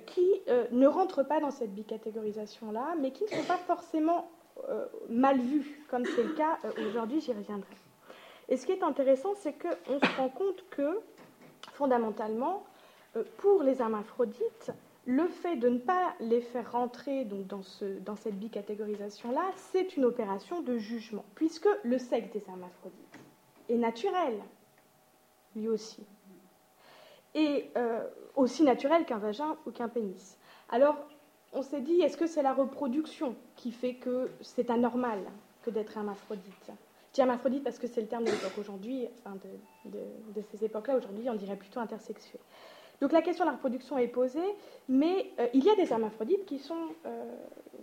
qui euh, ne rentrent pas dans cette bicatégorisation-là, mais qui ne sont pas forcément euh, mal vus, comme c'est le cas aujourd'hui, j'y reviendrai. Et ce qui est intéressant, c'est qu'on se rend compte que, fondamentalement, pour les hermaphrodites, le fait de ne pas les faire rentrer donc, dans, dans cette bicatégorisation-là, c'est une opération de jugement, puisque le sexe des hermaphrodites est naturel, lui aussi. Et aussi naturel qu'un vagin ou qu'un pénis. Alors, on s'est dit, est-ce que c'est la reproduction qui fait que c'est anormal que d'être hermaphrodite? Je dis hermaphrodite parce que c'est le terme de l'époque aujourd'hui, enfin de, ces époques-là, aujourd'hui on dirait plutôt intersexuel. Donc la question de la reproduction est posée, mais euh, il y a des hermaphrodites qui, sont, euh,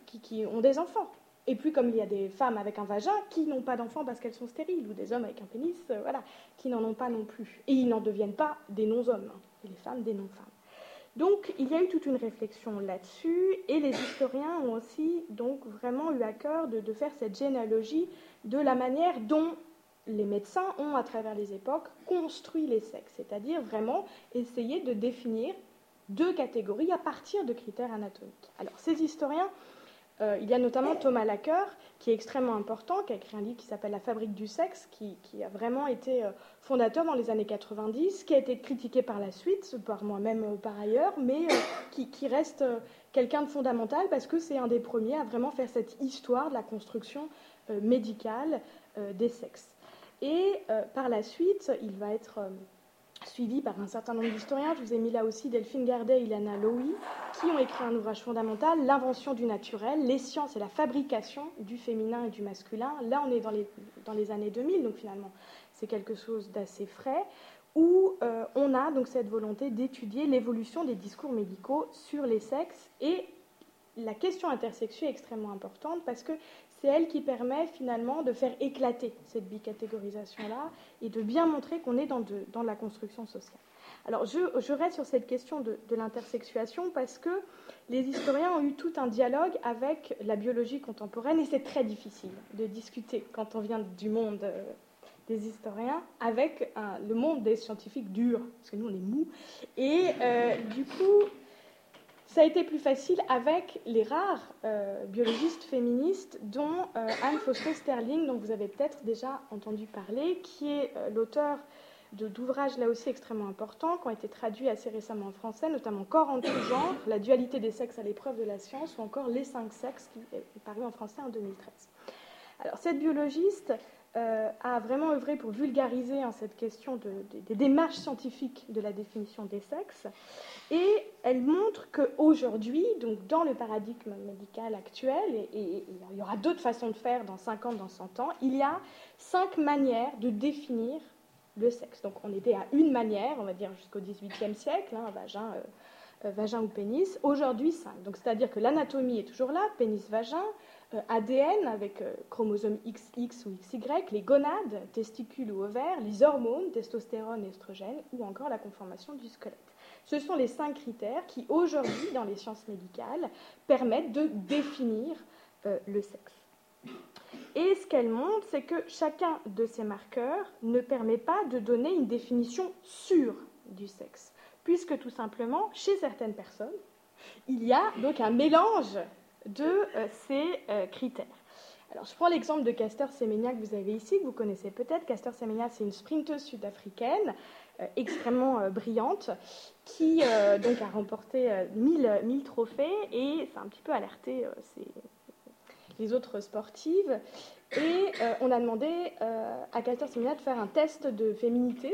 qui, ont des enfants. Et puis comme il y a des femmes avec un vagin qui n'ont pas d'enfants parce qu'elles sont stériles, ou des hommes avec un pénis, euh, voilà, qui n'en ont pas non plus. Et ils n'en deviennent pas des non-hommes et les femmes des non-femmes. Donc il y a eu toute une réflexion là-dessus et les historiens ont aussi donc vraiment eu à cœur de, faire cette généalogie de la manière dont les médecins ont, à travers les époques, construit les sexes, c'est-à-dire vraiment essayer de définir deux catégories à partir de critères anatomiques. Alors ces historiens euh, il y a notamment Thomas Lacker, qui est extrêmement important, qui a écrit un livre qui s'appelle La fabrique du sexe, qui, a vraiment été euh, fondateur dans les années 90, qui a été critiqué par la suite, par moi-même euh, par ailleurs, mais qui, reste quelqu'un de fondamental parce que c'est un des premiers à vraiment faire cette histoire de la construction médicale des sexes. Et par la suite, il va être suivi par un certain nombre d'historiens. Je vous ai mis là aussi Delphine Gardet et Ilana Lowy, qui ont écrit un ouvrage fondamental, L'invention du naturel, les sciences et la fabrication du féminin et du masculin. Là, on est dans les, dans les années 2000, donc finalement, c'est quelque chose d'assez frais, où euh, on a donc cette volonté d'étudier l'évolution des discours médicaux sur les sexes. Et la question intersexuée est extrêmement importante parce que c'est elle qui permet finalement de faire éclater cette bicatégorisation-là et de bien montrer qu'on est dans, dans, la construction sociale. Alors je, reste sur cette question de, l'intersexuation parce que les historiens ont eu tout un dialogue avec la biologie contemporaine et c'est très difficile de discuter quand on vient du monde euh, des historiens avec le monde des scientifiques durs, parce que nous on est mous. Et euh, du coup, ça a été plus facile avec les rares euh, biologistes féministes, dont euh, Anne Foster Sterling, dont vous avez peut-être déjà entendu parler, qui est euh, l'auteur d'ouvrages là aussi extrêmement importants, qui ont été traduits assez récemment en français, notamment Corps en tout genre, La dualité des sexes à l'épreuve de la science, ou encore Les cinq sexes, qui est paru en français en 2013. Alors, cette biologiste euh, a vraiment œuvré pour vulgariser hein, cette question des démarches scientifiques de la définition des sexes. Et elle montre qu'aujourd'hui, donc dans le paradigme médical actuel, et, il y aura d'autres façons de faire dans 50, dans 100 ans, il y a cinq manières de définir le sexe. Donc on était à une manière, on va dire jusqu'au XVIIIe siècle, hein, vagin, euh, euh, vagin ou pénis. Aujourd'hui, cinq. Donc c'est-à-dire que l'anatomie est toujours là, pénis-vagin, ADN avec euh, chromosome XX ou XY, les gonades, testicules ou ovaires, les hormones, testostérone, estrogène, ou encore la conformation du squelette. Ce sont les cinq critères qui, aujourd'hui, dans les sciences médicales, permettent de définir euh, le sexe. Et ce qu'elle montre, c'est que chacun de ces marqueurs ne permet pas de donner une définition sûre du sexe, puisque tout simplement, chez certaines personnes, il y a donc un mélange de euh, ces euh, critères. Alors, je prends l'exemple de Caster Semenya que vous avez ici, que vous connaissez peut-être. Caster Semenya, c'est une sprinteuse sud-africaine euh, extrêmement brillante qui donc a remporté 1000, trophées et ça a un petit peu alerté les autres sportives. Et on a demandé à Caster Semenya de faire un test de féminité.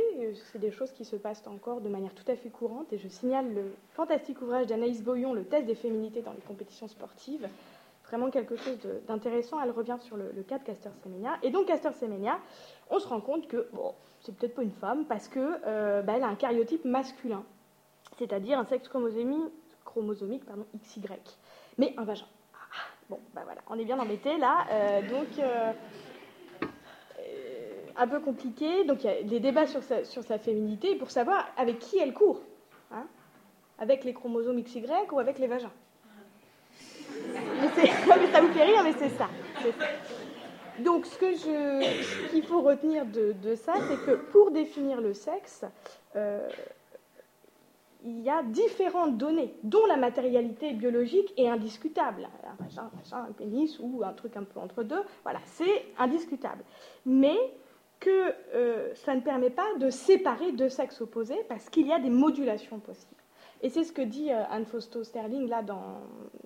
C'est des choses qui se passent encore de manière tout à fait courante. Et je signale le fantastique ouvrage d'Anaïs Boyon, Le test des féminités dans les compétitions sportives. Vraiment quelque chose d'intéressant. Elle revient sur le, cas de Caster Semenya. Et donc, Caster Semenya, on se rend compte que, bon, c'est peut-être pas une femme parce qu'elle euh, bah, a un cariotype masculin, c'est-à-dire un sexe chromosomique, chromosomique XY, mais un vagin. Bon, ben voilà, on est bien embêté là. Euh, donc, euh, un peu compliqué. Donc il y a des débats sur sa, sur sa féminité pour savoir avec qui elle court. Hein avec les chromosomes XY ou avec les vagins. Mais, ça vous fait rire, mais c'est ça, Donc ce que je, qu'il faut retenir de, ça, c'est que pour définir le sexe, euh, il y a différentes données, dont la matérialité biologique est indiscutable. Un vagin, un, pénis ou un truc un peu entre deux, voilà, c'est indiscutable. Mais que euh, ça ne permet pas de séparer deux sexes opposés parce qu'il y a des modulations possibles. Et c'est ce que dit euh, Anne Fausto Sterling là dans,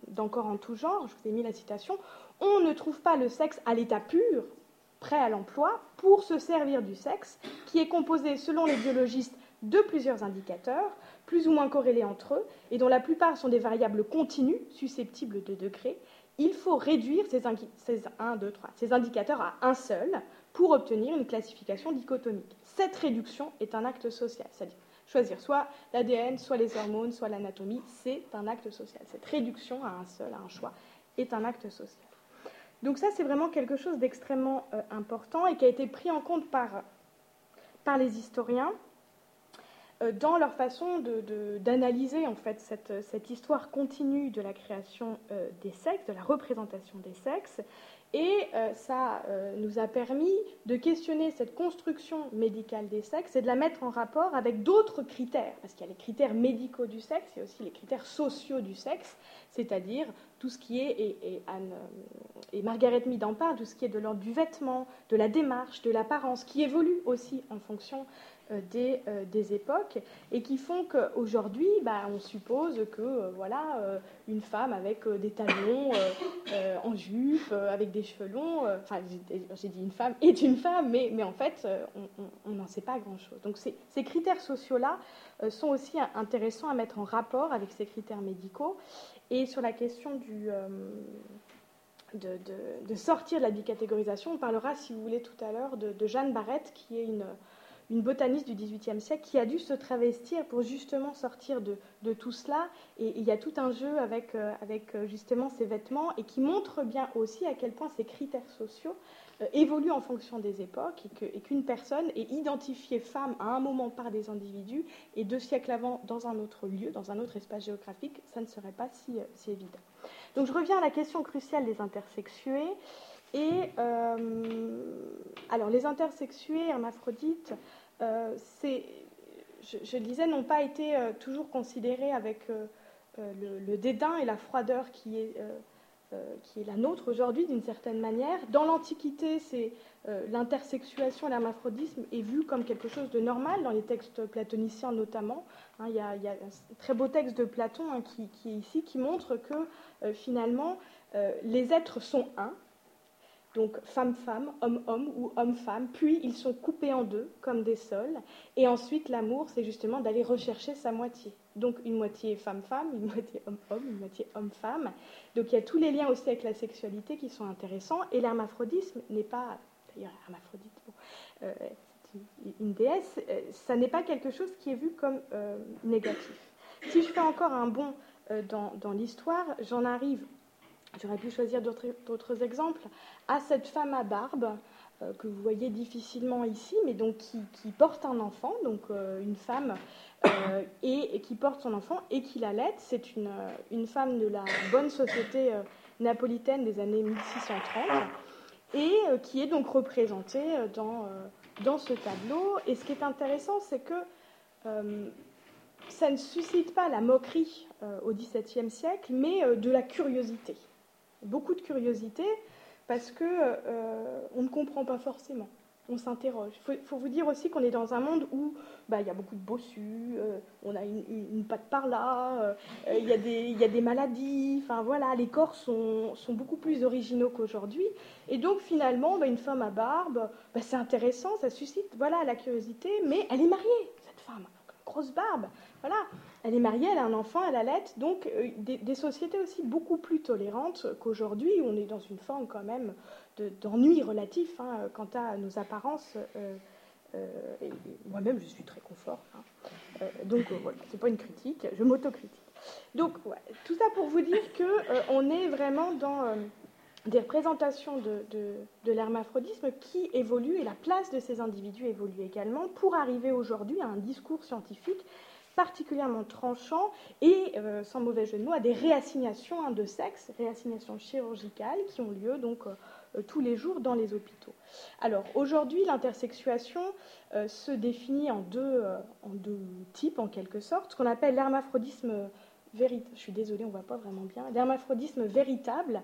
dans Corps en tout genre, je vous ai mis la citation, on ne trouve pas le sexe à l'état pur, prêt à l'emploi, pour se servir du sexe, qui est composé, selon les biologistes, de plusieurs indicateurs, plus ou moins corrélés entre eux, et dont la plupart sont des variables continues, susceptibles de degrés. Il faut réduire ces, ces, 1, 2, 3, ces indicateurs à un seul, pour obtenir une classification dichotomique. Cette réduction est un acte social, c'est-à-dire choisir soit l'ADN, soit les hormones, soit l'anatomie, c'est un acte social. Cette réduction à un seul, à un choix, est un acte social. Donc ça, c'est vraiment quelque chose d'extrêmement euh, important et qui a été pris en compte par, par les historiens dans leur façon d'analyser en fait cette, histoire continue de la création euh, des sexes, de la représentation des sexes, et euh, ça euh, nous a permis de questionner cette construction médicale des sexes et de la mettre en rapport avec d'autres critères, parce qu'il y a les critères médicaux du sexe, il y a aussi les critères sociaux du sexe, c'est-à-dire tout ce qui est, euh, et Margaret Mead en parle, tout ce qui est de l'ordre du vêtement, de la démarche, de l'apparence, qui évolue aussi en fonction euh, euh, des, époques et qui font qu'aujourd'hui, bah, on suppose que euh, voilà, une femme avec des talons en jupe, avec des cheveux longs, enfin j'ai dit une femme est une femme, mais, mais en fait on n'en sait pas grand-chose. Donc ces, critères sociaux-là sont aussi intéressants à mettre en rapport avec ces critères médicaux. Et sur la question du, de, de, sortir de la bicatégorisation, on parlera, si vous voulez, tout à l'heure de, de Jeanne Barrette, qui est une, une botaniste du XVIIIe siècle qui a dû se travestir pour justement sortir de, de tout cela. Et il y a tout un jeu avec, avec justement ces vêtements et qui montre bien aussi à quel point ces critères sociaux évoluent en fonction des époques et qu'une personne est identifiée femme à un moment par des individus et deux siècles avant dans un autre lieu, dans un autre espace géographique, ça ne serait pas si, si évident. Donc je reviens à la question cruciale des intersexués. Et alors les intersexués hermaphrodites, euh, je, le disais, n'ont pas été euh, toujours considérés avec euh, le, dédain et la froideur qui est, qui est la nôtre aujourd'hui, d'une certaine manière. Dans l'Antiquité, c'est l'intersexuation et l'hermaphrodisme est vu comme quelque chose de normal, dans les textes platoniciens notamment. Hein, il, y a, un très beau texte de Platon hein, qui, est ici, qui montre que finalement, les êtres sont un, donc femme-femme, homme-homme ou homme-femme, puis ils sont coupés en deux comme des sols, et ensuite l'amour, c'est justement d'aller rechercher sa moitié. Donc une moitié femme-femme, une moitié homme-homme, une moitié homme-femme. Donc il y a tous les liens aussi avec la sexualité qui sont intéressants, et l'hermaphrodisme n'est pas, d'ailleurs hermaphrodite, bon, euh, une déesse, euh, ça n'est pas quelque chose qui est vu comme euh, négatif. Si je fais encore un bond dans, dans l'histoire, j'en arrive J'aurais pu choisir d'autres exemples. À cette femme à barbe, euh, que vous voyez difficilement ici, mais donc qui, porte un enfant, donc euh, une femme, euh, et, qui porte son enfant et qui l'allaite. C'est une, femme de la bonne société napolitaine des années 1630, et qui est donc représentée dans ce tableau. Et ce qui est intéressant, c'est que ça ne suscite pas la moquerie au XVIIe siècle, mais de la curiosité beaucoup de curiosité parce que euh, on ne comprend pas forcément. On s'interroge. Il faut, vous dire aussi qu'on est dans un monde où bah, il y a beaucoup de bossus, euh, on a une, patte par là, euh, il, y a des, maladies, enfin voilà, les corps sont, sont beaucoup plus originaux qu'aujourd'hui. Et donc finalement, bah, une femme à barbe, bah, c'est intéressant, ça suscite voilà, la curiosité, mais elle est mariée, cette femme, grosse barbe. Voilà, elle est mariée, elle a un enfant, elle allait, donc euh, des, sociétés aussi beaucoup plus tolérantes qu'aujourd'hui, où on est dans une forme quand même d'ennui relatif hein, quant à nos apparences. Euh, euh, moi-même, je suis très confort. Hein. donc voilà, c'est pas une critique, je m'autocritique. Donc tout ça pour vous dire que on est vraiment dans des représentations de, de l'hermaphrodisme qui évoluent et la place de ces individus évolue également pour arriver aujourd'hui à un discours scientifique particulièrement tranchant et, euh, sans mauvais jeu de mots, à des réassignations hein, de sexe, réassignations chirurgicales qui ont lieu donc euh, euh, tous les jours dans les hôpitaux. Alors aujourd'hui, l'intersexuation se définit en deux, types en quelque sorte, ce qu'on appelle l'hermaphrodisme véritable. Je suis désolée, on voit pas vraiment bien. L'hermaphrodisme véritable.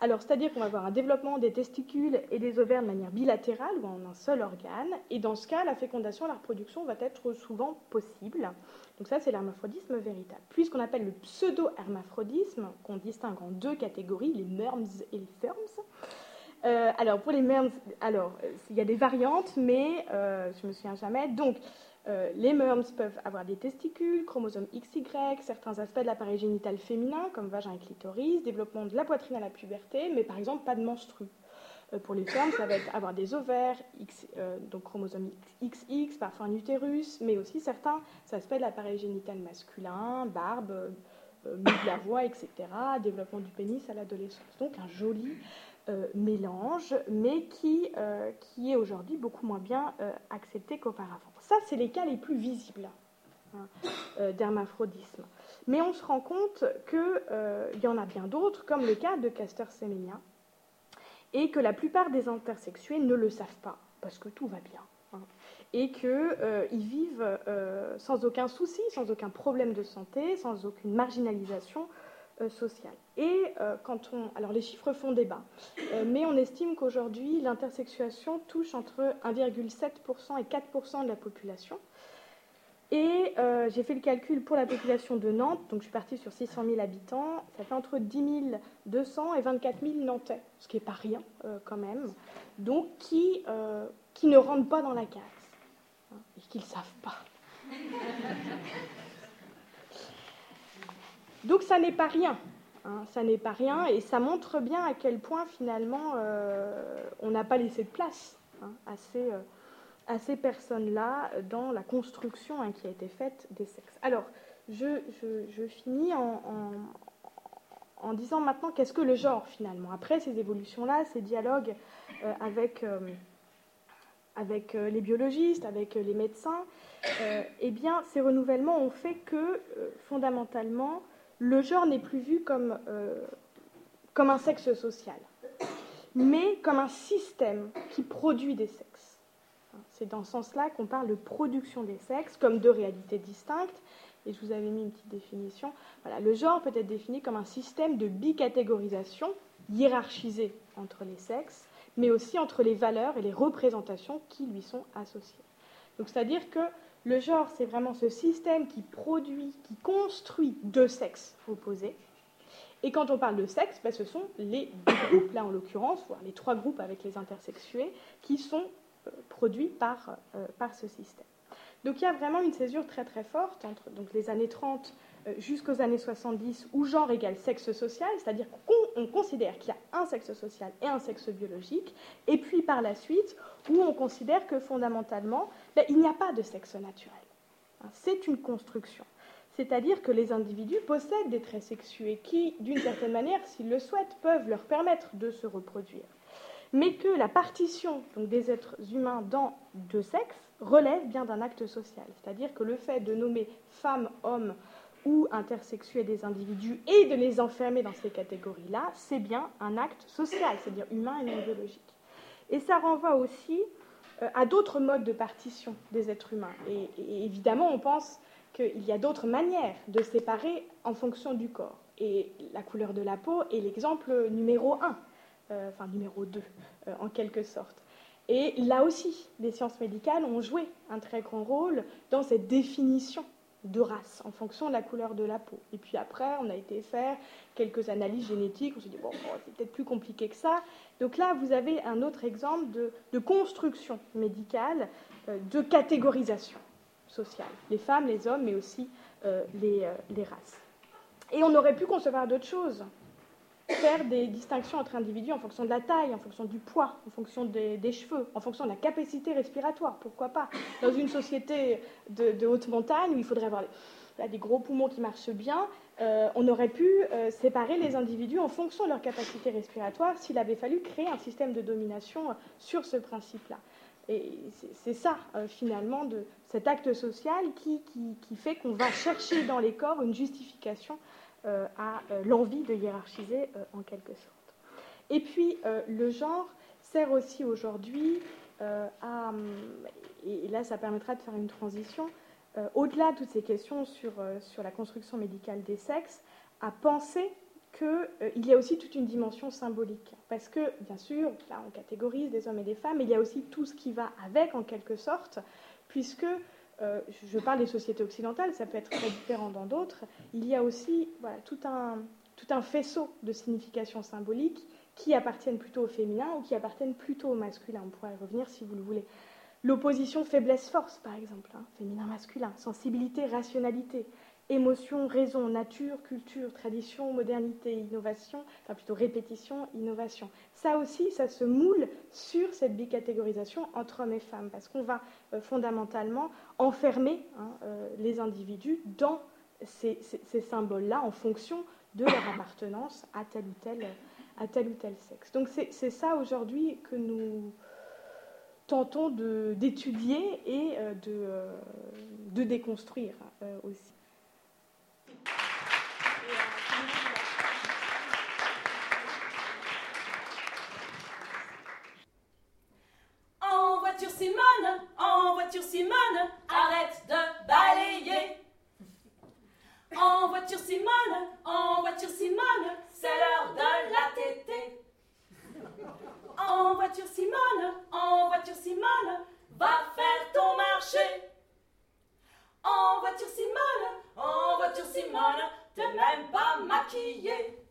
Alors, c'est-à-dire qu'on va avoir un développement des testicules et des ovaires de manière bilatérale ou en un seul organe. Et dans ce cas, la fécondation, la reproduction va être souvent possible. Donc ça, c'est l'hermaphrodisme véritable. Puis ce qu'on appelle le pseudo-hermaphrodisme, qu'on distingue en deux catégories, les merms et les ferms. Euh, alors pour les merms, alors il y a des variantes, mais euh, je me souviens jamais. Donc euh, les merms peuvent avoir des testicules, chromosomes XY, certains aspects de l'appareil génital féminin, comme vagin et clitoris, développement de la poitrine à la puberté, mais par exemple pas de menstrues. Euh, pour les femmes, ça va être avoir des ovaires, euh, donc chromosomes XX, parfois un utérus, mais aussi certains aspects de l'appareil génital masculin, barbe, euh, de la voix, etc., développement du pénis à l'adolescence. Donc un joli mélange, mais qui, qui est aujourd'hui beaucoup moins bien accepté qu'auparavant. Ça, c'est les cas les plus visibles hein, d'hermaphrodisme. Mais on se rend compte qu'il y en a bien d'autres, comme le cas de Castor Semenya, et que la plupart des intersexués ne le savent pas, parce que tout va bien, hein, et qu'ils euh, vivent euh, sans aucun souci, sans aucun problème de santé, sans aucune marginalisation euh, sociale. Et quand on... Alors les chiffres font débat, mais on estime qu'aujourd'hui l'intersexuation touche entre 1,7% et 4% de la population, et euh, j'ai fait le calcul pour la population de Nantes, donc je suis partie sur 600 000 habitants, ça fait entre 10 200 et 24 000 Nantais, ce qui n'est pas rien euh, quand même, donc qui, euh, qui ne rentrent pas dans la case, hein, et qui ne savent pas. donc ça n'est pas rien, hein, ça n'est pas rien, et ça montre bien à quel point finalement on n'a pas laissé de place hein, à ces personnes-là dans la construction hein, qui a été faite des sexes. Alors, je, finis en, disant maintenant qu'est-ce que le genre finalement. Après ces évolutions-là, ces dialogues euh, avec, euh, euh, les biologistes, avec les médecins, eh bien, ces renouvellements ont fait que fondamentalement, le genre n'est plus vu comme, comme un sexe social, mais comme un système qui produit des sexes. C'est dans ce sens-là qu'on parle de production des sexes comme deux réalités distinctes et je vous avais mis une petite définition. Voilà, le genre peut être défini comme un système de bicatégorisation hiérarchisé entre les sexes, mais aussi entre les valeurs et les représentations qui lui sont associées. Donc, c'est-à-dire que le genre, c'est vraiment ce système qui produit, qui construit deux sexes opposés. Et quand on parle de sexe, ben, ce sont les groupes, là en l'occurrence, voire les trois groupes avec les intersexués, qui sont produits par, euh, par ce système. Donc il y a vraiment une césure très très forte entre donc, les années 30 euh, jusqu'aux années 70 où genre égale sexe social, c'est-à-dire qu'on considère qu'il y a un sexe social et un sexe biologique, et puis par la suite où on considère que fondamentalement ben, il n'y a pas de sexe naturel. Hein, c'est une construction. C'est-à-dire que les individus possèdent des traits sexués qui, d'une certaine manière, s'ils le souhaitent, peuvent leur permettre de se reproduire. Mais que la partition des êtres humains dans deux sexes relève bien d'un acte social. C'est-à-dire que le fait de nommer femmes, hommes ou intersexués des individus et de les enfermer dans ces catégories-là, c'est bien un acte social, c'est-à-dire humain et non biologique. Et ça renvoie aussi euh, à d'autres modes de partition des êtres humains. Et, évidemment, on pense qu'il y a d'autres manières de séparer en fonction du corps. Et la couleur de la peau est l'exemple numéro un, enfin numéro 2 euh, en quelque sorte. Et là aussi, les sciences médicales ont joué un très grand rôle dans cette définition de race en fonction de la couleur de la peau. Et puis après, on a été faire quelques analyses génétiques. On s'est dit, bon, c'est peut-être plus compliqué que ça. Donc là, vous avez un autre exemple de, construction médicale, euh, de catégorisation sociale. Les femmes, les hommes, mais aussi euh, euh, les races. Et on aurait pu concevoir d'autres choses faire des distinctions entre individus en fonction de la taille, en fonction du poids, en fonction des, cheveux, en fonction de la capacité respiratoire, pourquoi pas. Dans une société de, haute montagne où il faudrait avoir des gros poumons qui marchent bien, euh, on aurait pu euh, séparer les individus en fonction de leur capacité respiratoire s'il avait fallu créer un système de domination euh, sur ce principe-là. Et c'est ça, finalement, de cet acte social qui fait qu'on va chercher dans les corps une justification euh, à euh, l'envie de hiérarchiser euh, en quelque sorte. Et puis le genre sert aussi aujourd'hui à, et là ça permettra de faire une transition, au-delà de toutes ces questions sur, sur la construction médicale des sexes, à penser qu'il y a aussi toute une dimension symbolique. Parce que, bien sûr, là, on catégorise des hommes et des femmes, mais il y a aussi tout ce qui va avec, en quelque sorte, puisque euh, je parle des sociétés occidentales, ça peut être très différent dans d'autres, il y a aussi tout, un, faisceau de significations symboliques qui appartiennent plutôt au féminin ou qui appartiennent plutôt au masculin. On pourrait y revenir si vous le voulez. L'opposition faiblesse-force, par exemple, hein, féminin-masculin, sensibilité, rationalité, émotion, raison, nature, culture, tradition, modernité, innovation, enfin plutôt répétition, innovation. Ça aussi, ça se moule sur cette bicatégorisation entre hommes et femmes, parce qu'on va euh, fondamentalement enfermer hein, euh, les individus dans ces, symboles-là en fonction de leur appartenance à tel ou tel, à tel, ou tel sexe. Donc c'est ça aujourd'hui que nous tentons d'étudier et euh, de, de, déconstruire aussi. Simone, en voiture Simone, arrête de balayer. En voiture Simone, en voiture Simone, c'est l'heure de la tétée. En voiture Simone, en voiture Simone, va faire ton marché. En voiture Simone, en voiture Simone, t'es même pas maquillée.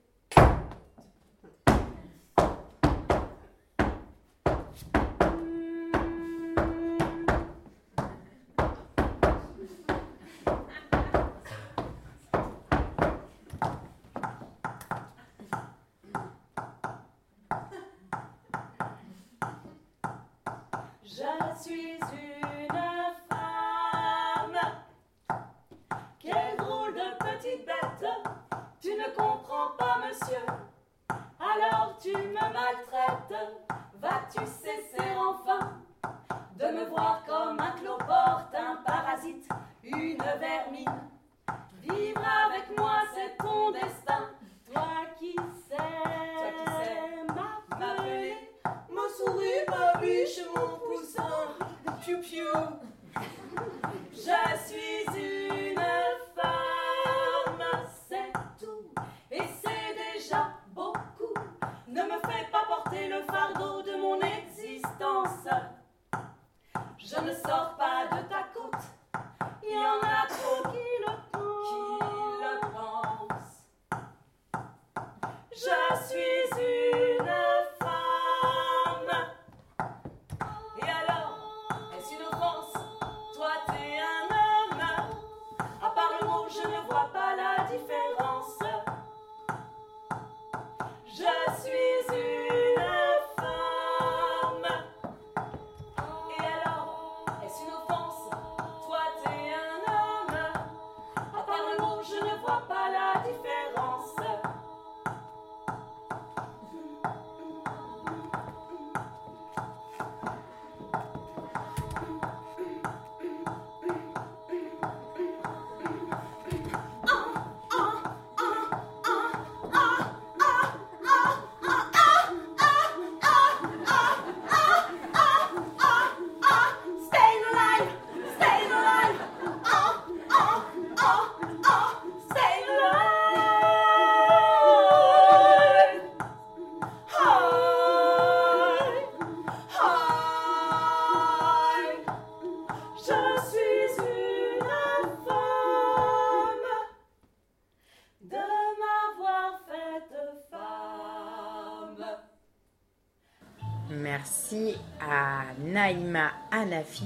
Merci à Naïma Hanafi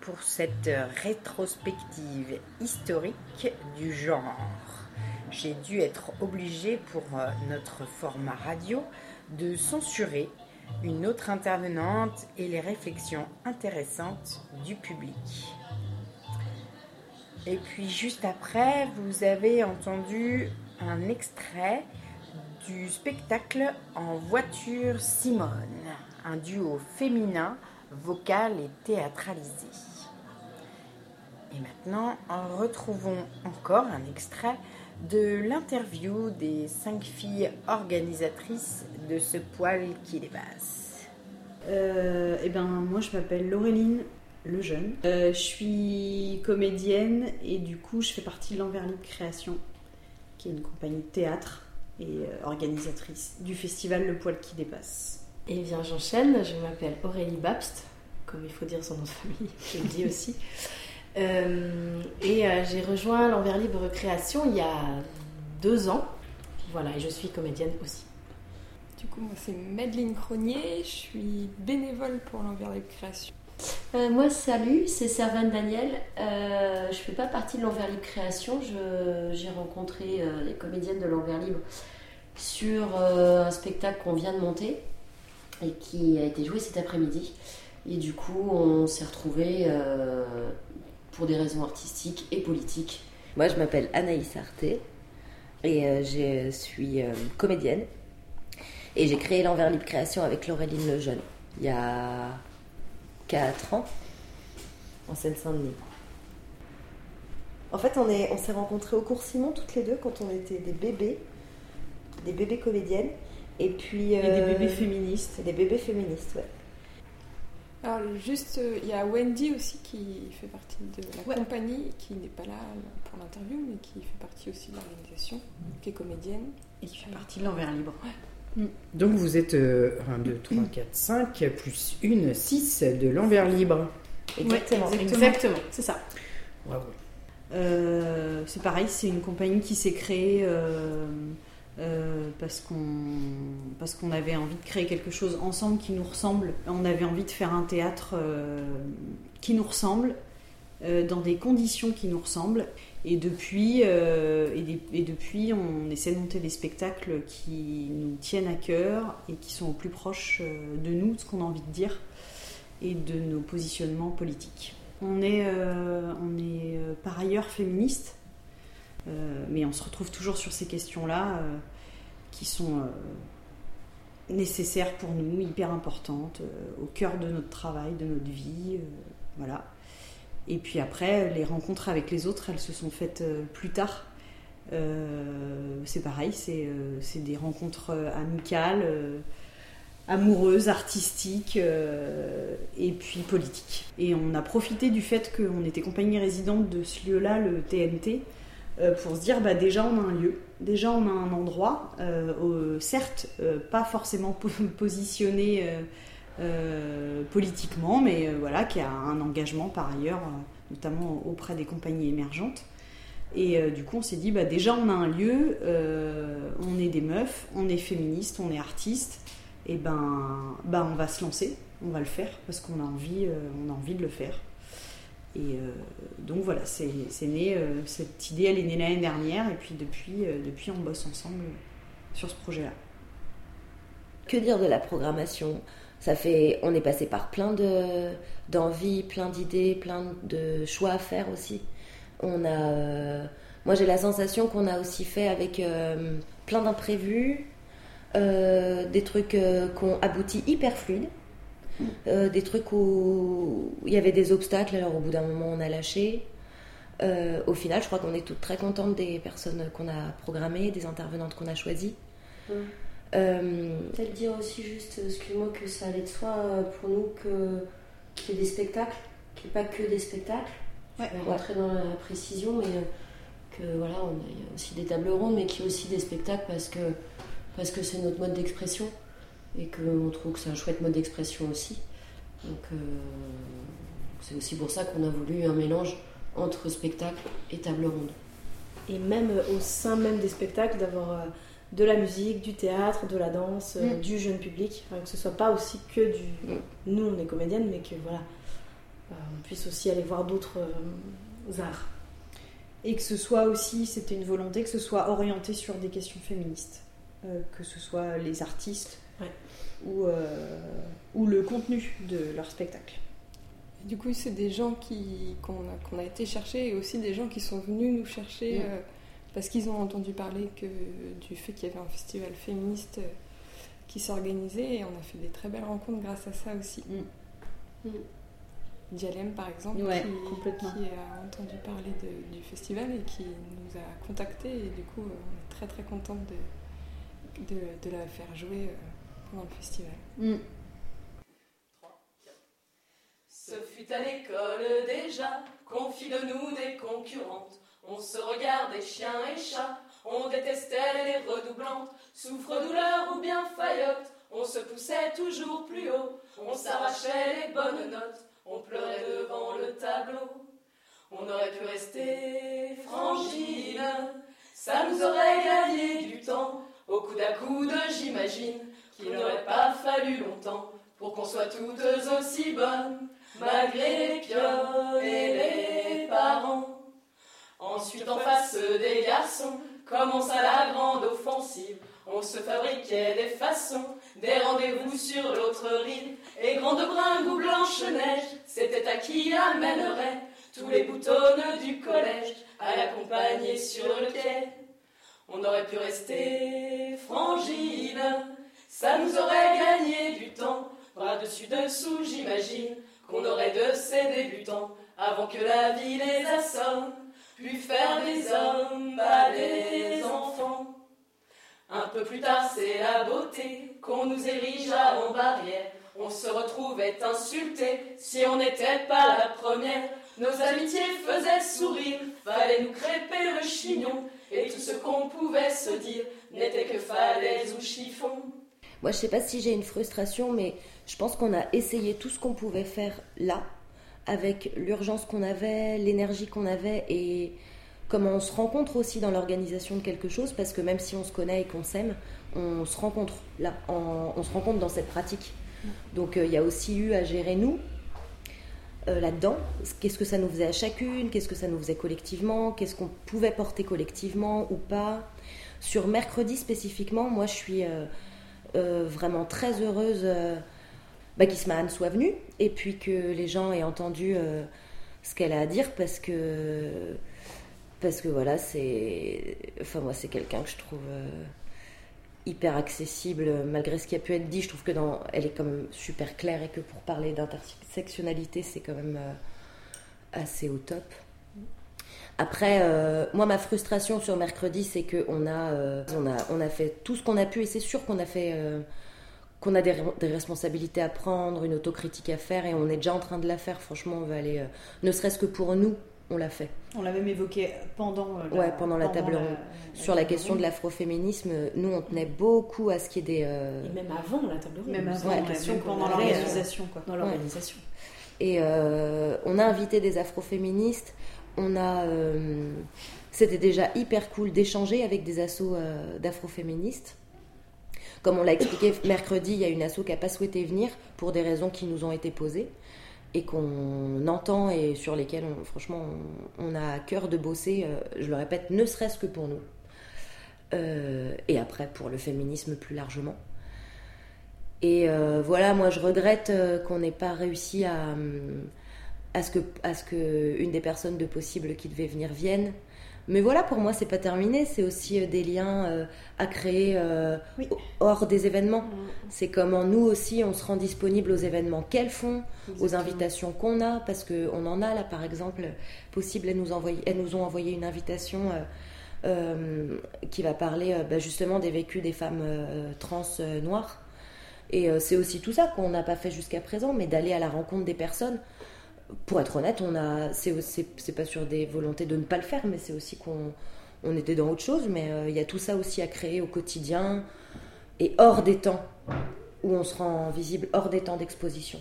pour cette rétrospective historique du genre. J'ai dû être obligée pour euh, notre format radio de censurer une autre intervenante et les réflexions intéressantes du public. Et puis juste après, vous avez entendu un extrait du spectacle En voiture Simone, un duo féminin vocal et théâtralisé. Et maintenant, retrouvons encore un extrait de l'interview des cinq filles organisatrices de ce poil qui dépasse. Euh, eh ben, moi, je m'appelle Laureline Lejeune. Euh, je suis comédienne et du coup, je fais partie de l'Envers Libre Création, qui est une compagnie de théâtre et euh, organisatrice du festival Le Poil qui dépasse. Eh bien, j'enchaîne. Je m'appelle Aurélie Babst, comme il faut dire son nom de famille, je le dis aussi. Euh, et euh, j'ai rejoint l'Envers Libre Création il y a deux ans. Voilà, et je suis comédienne aussi. Du coup, moi, c'est Madeleine Cronier, je suis bénévole pour l'Envers Libre Création. Euh, moi, salut, c'est Servane Daniel. Euh, je fais pas partie de l'Envers Libre Création. Je- J'ai rencontré euh, les comédiennes de l'Envers Libre sur euh, un spectacle qu'on vient de monter et qui a été joué cet après-midi. Et du coup, on s'est retrouvés euh, pour des raisons artistiques et politiques. Moi, je m'appelle Anaïs Arté et euh, je suis euh, comédienne. Et j'ai créé l'Envers Libre Création avec Laureline Lejeune il y a 4 ans en Seine-Saint-Denis. En fait, on est- on s'est rencontrés au cours Simon toutes les deux quand on était des bébés, des bébés comédiennes. Et puis. Et des euh, bébés féministes. Des bébés féministes, ouais. Alors, juste, euh, il y a Wendy aussi qui fait partie de la Ouais. compagnie, qui n'est pas là pour l'interview, mais qui fait partie aussi de l'organisation, qui est comédienne. Et qui fait partie de l'Envers Libre. Donc vous êtes euh, 1, 2, 3, 4, 5, plus 1, 6 de l'envers libre. Exactement. Ouais, exactement, c'est ça. Bravo. Euh, c'est pareil, c'est une compagnie qui s'est créée euh, euh, parce qu'on avait envie de créer quelque chose ensemble qui nous ressemble. On avait envie de faire un théâtre euh, qui nous ressemble, euh, dans des conditions qui nous ressemblent. Et depuis, euh, et, depuis, on essaie de monter des spectacles qui nous tiennent à cœur et qui sont au plus proche de nous, de ce qu'on a envie de dire. et de nos positionnements politiques. On est, on est par ailleurs féministe, mais on se retrouve toujours sur ces questions-là qui sont euh, nécessaires pour nous, hyper importantes, euh, au cœur de notre travail, de notre vie. euh, voilà. Et puis après, les rencontres avec les autres, elles se sont faites plus tard. C'est pareil, c'est des rencontres amicales, amoureuses, artistiques et puis politiques. Et on a profité du fait qu'on était compagnie résidente de ce lieu-là, le TNT, pour se dire bah, déjà on a un lieu, déjà on a un endroit, euh, euh, certes euh, pas forcément po- positionné euh, euh, politiquement, mais euh, voilà, qui a un engagement par ailleurs, euh, notamment auprès des compagnies émergentes. Et euh, du coup, on s'est dit, bah, déjà, on a un lieu, euh, on est des meufs, on est féministes, on est artistes, et ben, ben on va se lancer, on va le faire parce qu'on a envie, euh, on a envie de le faire. Et euh, donc voilà, c'est né, euh, cette idée, elle est née l'année dernière, et puis depuis, euh, depuis, on bosse ensemble sur ce projet-là. Que dire de la programmation? Ça fait, on est passé par plein de d'envies, plein d'idées, plein de choix à faire aussi. On a, moi j'ai la sensation qu'on a aussi fait avec plein d'imprévus, des trucs euh, qui ont abouti hyper fluides, euh, des trucs où il y avait des obstacles, alors au bout d'un moment on a lâché. Euh, au final, je crois qu'on est toutes très contentes des personnes qu'on a programmées, des intervenantes qu'on a choisies. Euh, Peut-être dire aussi juste, excuse-moi, que ça allait de soi pour nous que qu'il y ait des spectacles, qu'il n'y ait pas que des spectacles. Je vais rentrer dans la précision, mais que voilà, on a il y a aussi des tables rondes, mais qu'il y ait aussi des spectacles parce que parce que c'est notre mode d'expression et qu'on trouve que c'est un chouette mode d'expression aussi. Donc euh, c'est aussi pour ça qu'on a voulu un mélange entre spectacle et table ronde. Et même au sein même des spectacles, d'avoir euh, de la musique, du théâtre, de la danse, euh, Mm. du jeune public. Enfin, que ce soit pas aussi que du. Nous, on est comédienne, mais que voilà, euh, on puisse aussi aller voir d'autres euh, arts. Et que ce soit aussi, c'était une volonté, que ce soit orienté sur des questions féministes, Euh, que ce soit les artistes ou, euh, ou le contenu de leur spectacle. Du coup, c'est des gens qui, qu'on, a, qu'on a été chercher et aussi des gens qui sont venus nous chercher euh, parce qu'ils ont entendu parler que, du fait qu'il y avait un festival féministe euh, qui s'organisait et on a fait des très belles rencontres grâce à ça aussi. Dialem, par exemple, Ouais, qui, complètement. qui a entendu parler de- du festival et qui nous a contactés et du coup, on est très très contente de, de, de la faire jouer euh, le festival. Ce fut à l'école déjà qu'on fit de nous des concurrentes. On se regardait chiens et chats, on détestait les redoublantes. Souffre-douleur ou bien faillotte, on se poussait toujours plus haut. On s'arrachait les bonnes notes, on pleurait devant le tableau. On aurait pu rester frangine, ça nous aurait gagné du temps. Au coude à coude, j'imagine qu'il n'aurait pas fallu longtemps pour qu'on soit toutes aussi bonnes, malgré les et les parents. Ensuite, en face des garçons, commença la grande offensive. On se fabriquait des façons, des rendez-vous sur l'autre rive. Et grande bringue ou blanche-neige, c'était à qui amènerait tous les boutons du collège à l'accompagner sur le quai. On aurait pu rester frangine, ça nous aurait gagné du temps. Bras dessus dessous, j'imagine qu'on aurait de ces débutants avant que la vie les assomme, puis faire des hommes à des enfants. Un peu plus tard, c'est la beauté qu'on nous érigea en barrière. On se retrouvait insultés si on n'était pas la première. Nos amitiés faisaient sourire, fallait nous crêper le chignon. Et tout ce qu'on pouvait se dire n'était que falaise ou chiffon. Moi, je sais pas si j'ai une frustration, mais je pense qu'on a essayé tout ce qu'on pouvait faire là, avec l'urgence qu'on avait, l'énergie qu'on avait et comment on se rencontre aussi dans l'organisation de quelque chose, parce que même si on se connaît et qu'on s'aime, on se rencontre là, on se rencontre dans cette pratique. Donc euh, il y a aussi eu à gérer nous euh, là-dedans. Qu'est-ce que ça nous faisait à chacune? Qu'est-ce que ça nous faisait collectivement? Qu'est-ce qu'on pouvait porter collectivement ou pas? Sur mercredi spécifiquement, moi je suis euh, euh, vraiment très heureuse euh, bah, soit venue et puis que les gens aient entendu euh, ce qu'elle a à dire parce que parce que voilà c'est enfin moi c'est quelqu'un que je trouve euh, hyper accessible malgré ce qui a pu être dit. Je trouve que dans elle est quand même super claire et que pour parler d'intersectionnalité c'est quand même assez au top après, euh, moi, ma frustration sur mercredi, c'est qu'on a, euh, on a, on a fait tout ce qu'on a pu, et c'est sûr qu'on a fait, euh, qu'on a des, des responsabilités à prendre, une autocritique à faire, et on est déjà en train de la faire. Franchement, on va aller, euh, ne serait-ce que pour nous, on l'a fait. On l'a même évoqué pendant, euh, Ouais, pendant la table la- ronde. la Sur la question de l'afroféminisme, nous, on tenait beaucoup à ce qu'il y ait des. euh, Et même avant la table ronde. Même avant, ouais, question même pendant avait, euh, l'organisation, quoi. Dans l'organisation. Et euh, on a invité des afroféministes. On a. euh, C'était déjà hyper cool d'échanger avec des assos euh, d'afroféministes. Comme on l'a expliqué mercredi, il y a une asso qui n'a pas souhaité venir pour des raisons qui nous ont été posées et qu'on entend et sur lesquelles, franchement, on, a à cœur de bosser, euh, je le répète, ne serait-ce que pour nous. Et après, pour le féminisme plus largement. Et voilà, moi je regrette qu'on n'ait pas réussi à, hum, à ce que, à ce que une des personnes de possible qui devait venir vienne. Mais voilà, pour moi, c'est pas terminé. C'est aussi euh, des liens euh, à créer euh, hors des événements. C'est comment nous aussi, on se rend disponible aux événements qu'elles font, aux invitations qu'on a, parce qu'on en a là, par exemple, possible, elles nous, envoient- elles nous ont envoyé une invitation euh, qui va parler bah, justement des vécus des femmes trans noires. Et c'est aussi tout ça qu'on n'a pas fait jusqu'à présent, mais d'aller à la rencontre des personnes. Pour être honnête, on a, c'est, pas sur des volontés de ne pas le faire, mais c'est aussi qu'on on était dans autre chose. Mais euh, il y a tout ça aussi à créer au quotidien et hors des temps où on se rend visible, hors des temps d'exposition.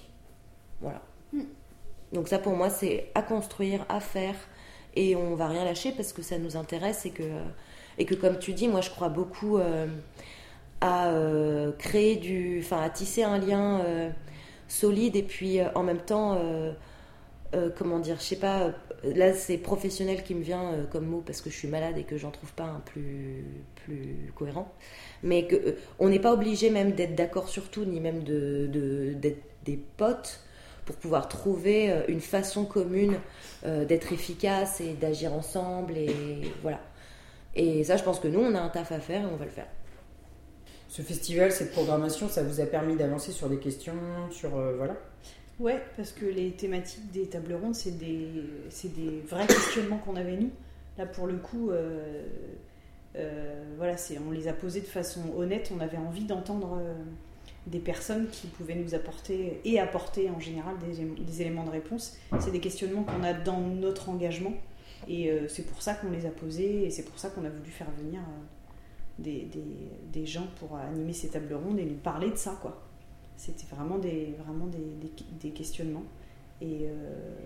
Voilà. Donc ça pour moi c'est à construire, à faire et on va rien lâcher parce que ça nous intéresse et que, et que comme tu dis, moi je crois beaucoup euh, à euh, créer du, enfin à tisser un lien solide et puis en même temps, euh, comment dire, je sais pas, euh, là c'est professionnel qui me vient euh, comme mot parce que je suis malade et que j'en trouve pas un plus, plus cohérent, mais que on n'est pas obligé même d'être d'accord sur tout ni même d'être des potes pour pouvoir trouver une façon commune d'être efficace et d'agir ensemble et voilà. Et ça, je pense que nous, on a un taf à faire et on va le faire. Ce festival, cette programmation, ça vous a permis d'avancer sur des questions, sur voilà. Ouais, parce que les thématiques des tables rondes, c'est des, des vrais questionnements qu'on avait nous. Là, pour le coup, euh, euh, on les a posés de façon honnête. On avait envie d'entendre euh, des personnes qui pouvaient nous apporter et apporter en général des, des éléments de réponse. C'est des questionnements qu'on a dans notre engagement et euh, c'est pour ça qu'on les a posés et c'est pour ça qu'on a voulu faire venir euh, des, des- des gens pour animer ces tables rondes et nous parler de ça, quoi. C'était vraiment des, vraiment des, des- questionnements. Et, euh,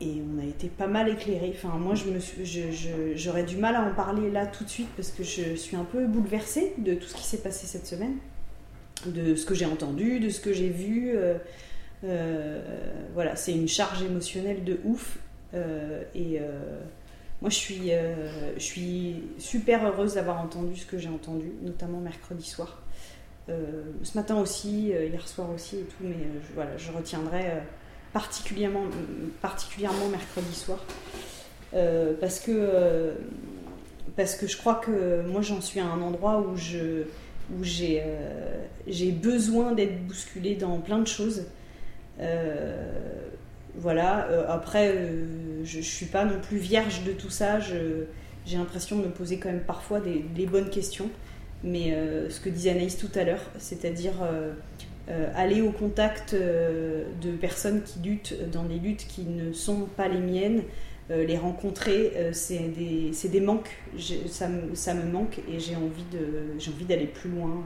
et on a été pas mal éclairés. Enfin, moi, je j'aurais du mal à en parler là tout de suite parce que je suis un peu bouleversée de tout ce qui s'est passé cette semaine, de ce que j'ai entendu, de ce que j'ai vu. euh, euh, voilà, c'est une charge émotionnelle de ouf. et moi, je suis, je suis super heureuse d'avoir entendu ce que j'ai entendu, notamment mercredi soir. Euh, ce matin aussi, euh, hier soir aussi et tout, mais euh, je, voilà, je retiendrai particulièrement, particulièrement mercredi soir. Parce, que, parce que je crois que moi j'en suis à un endroit où je où j'ai j'ai besoin d'être bousculée dans plein de choses. Voilà, après, je, je suis pas non plus vierge de tout ça. J'ai l'impression de me poser quand même parfois des bonnes questions. Mais euh, ce que disait Anaïs tout à l'heure, c'est-à-dire euh, euh, aller au contact de personnes qui luttent dans des luttes qui ne sont pas les miennes, les rencontrer, c'est des, des manques. Ça me, ça me manque et j'ai envie d'aller plus loin.